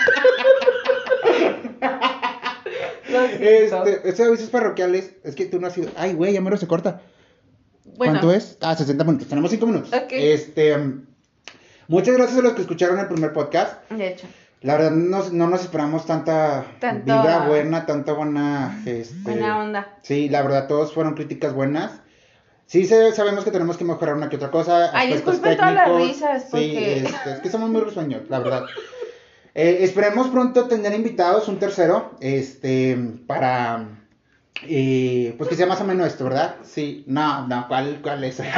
Este, estos avisos parroquiales, es que tú no has sido. Ay, güey, ya mero se corta. Bueno, ¿Cuánto es? Ah, 60 minutos. Tenemos 5 minutos. Ok. Este, muchas gracias a los que escucharon el primer podcast. de hecho. La verdad, no, no nos esperamos tanta Tanto- vibra buena, tanta buena. Este, Buena onda. Sí, la verdad, todos fueron críticas buenas. Sí, sabemos que tenemos que mejorar una que otra cosa. Ay, disculpen todas las risas, Sí, porque- este, es que somos muy risueños, la verdad. Eh, esperemos pronto tener invitados, un tercero, este, para, eh, pues que sea más o menos esto, ¿verdad? Sí, no, no, ¿cuál, cuál es?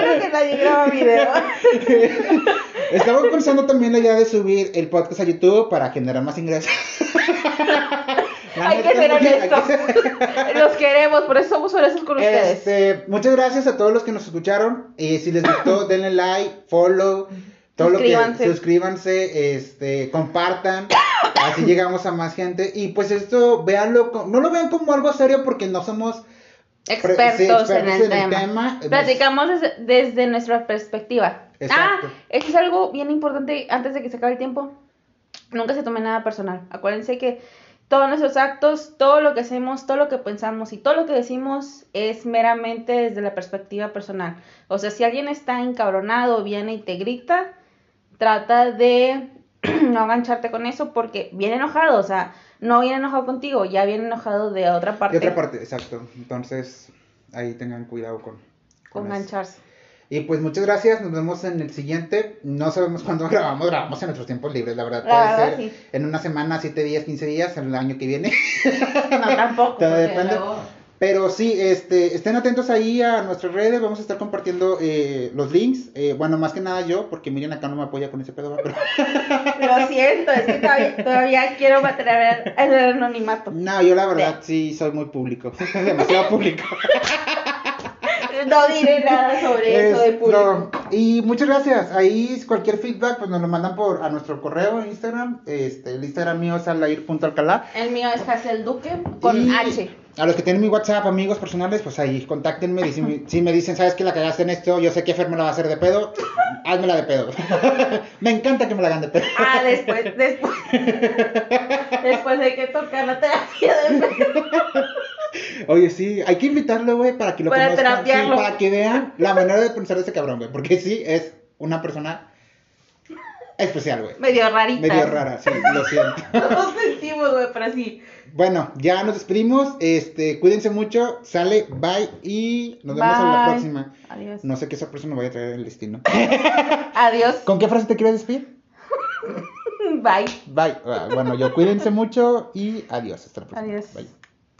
Bueno que nadie graba video. Estamos pensando también la idea de subir el podcast a YouTube para generar más ingresos. Hay que ser honestos. Los queremos, por eso somos honestos con ustedes. Este, muchas gracias a todos los que nos escucharon. Y si les gustó, denle like, follow, todo lo que Suscríbanse. suscríbanse, este, compartan. Así llegamos a más gente. Y pues esto, véanlo, no lo vean como algo serio porque no somos pre- sí, Expertos, en el tema. Platicamos desde, desde nuestra perspectiva. Exacto. Ah, eso es algo bien importante antes de que se acabe el tiempo. Nunca se tome nada personal. Acuérdense que todos nuestros actos, todo lo que hacemos, todo lo que pensamos y todo lo que decimos es meramente desde la perspectiva personal. O sea, si alguien está encabronado, viene y te grita, trata de no engancharte con eso porque viene enojado, o sea, no viene enojado contigo, ya viene enojado de otra parte. De otra parte, exacto. Entonces, ahí tengan cuidado con, Con engancharse. Y pues muchas gracias, nos vemos en el siguiente. No sabemos cuándo grabamos, grabamos en nuestros tiempos libres, la verdad. La Puede verdad, ser sí. en una semana, siete días, 15 días, el año que viene. No, tampoco. Todo depende. luego- Pero sí, este, estén atentos ahí a nuestras redes, vamos a estar compartiendo eh, los links. Eh, bueno, más que nada yo, porque Miriam acá no me apoya con ese pedo, pero... Lo siento, es que todavía, todavía quiero mantener el anonimato. No, yo la verdad sí soy muy público, demasiado público. No diré nada sobre eso de público. Y muchas gracias. Ahí cualquier feedback pues nos lo mandan por a nuestro correo en Instagram. Este, el Instagram mío es alair.alcalá. El mío es Hazel Duque con Y H. A los que tienen mi WhatsApp, amigos personales, pues ahí, contáctenme. y Si, me- si me dicen, ¿sabes que la cagaste en esto? Yo sé que Fer me la va a hacer de pedo. Házmela de pedo. me encanta que me la hagan de pedo. Ah, después, después. Después hay que tocar la terapia de Oye, sí, hay que invitarlo, güey, para que lo Para conozcan. Sí, para que vean la manera de pensar de ese cabrón, güey. Porque sí, es una persona especial, güey. medio rarita. Medio rara, sí, lo siento. Nos sentimos, güey, pero sí. Bueno, ya nos despedimos. Este, cuídense mucho. Sale, bye y nos vemos en la próxima. Adiós. No sé qué sorpresa me voy a traer el destino. Adiós. ¿Con qué frase te quieres despedir? Bye. Bye. Ah, Bueno, yo cuídense mucho y adiós. Hasta la próxima. Adiós. Bye.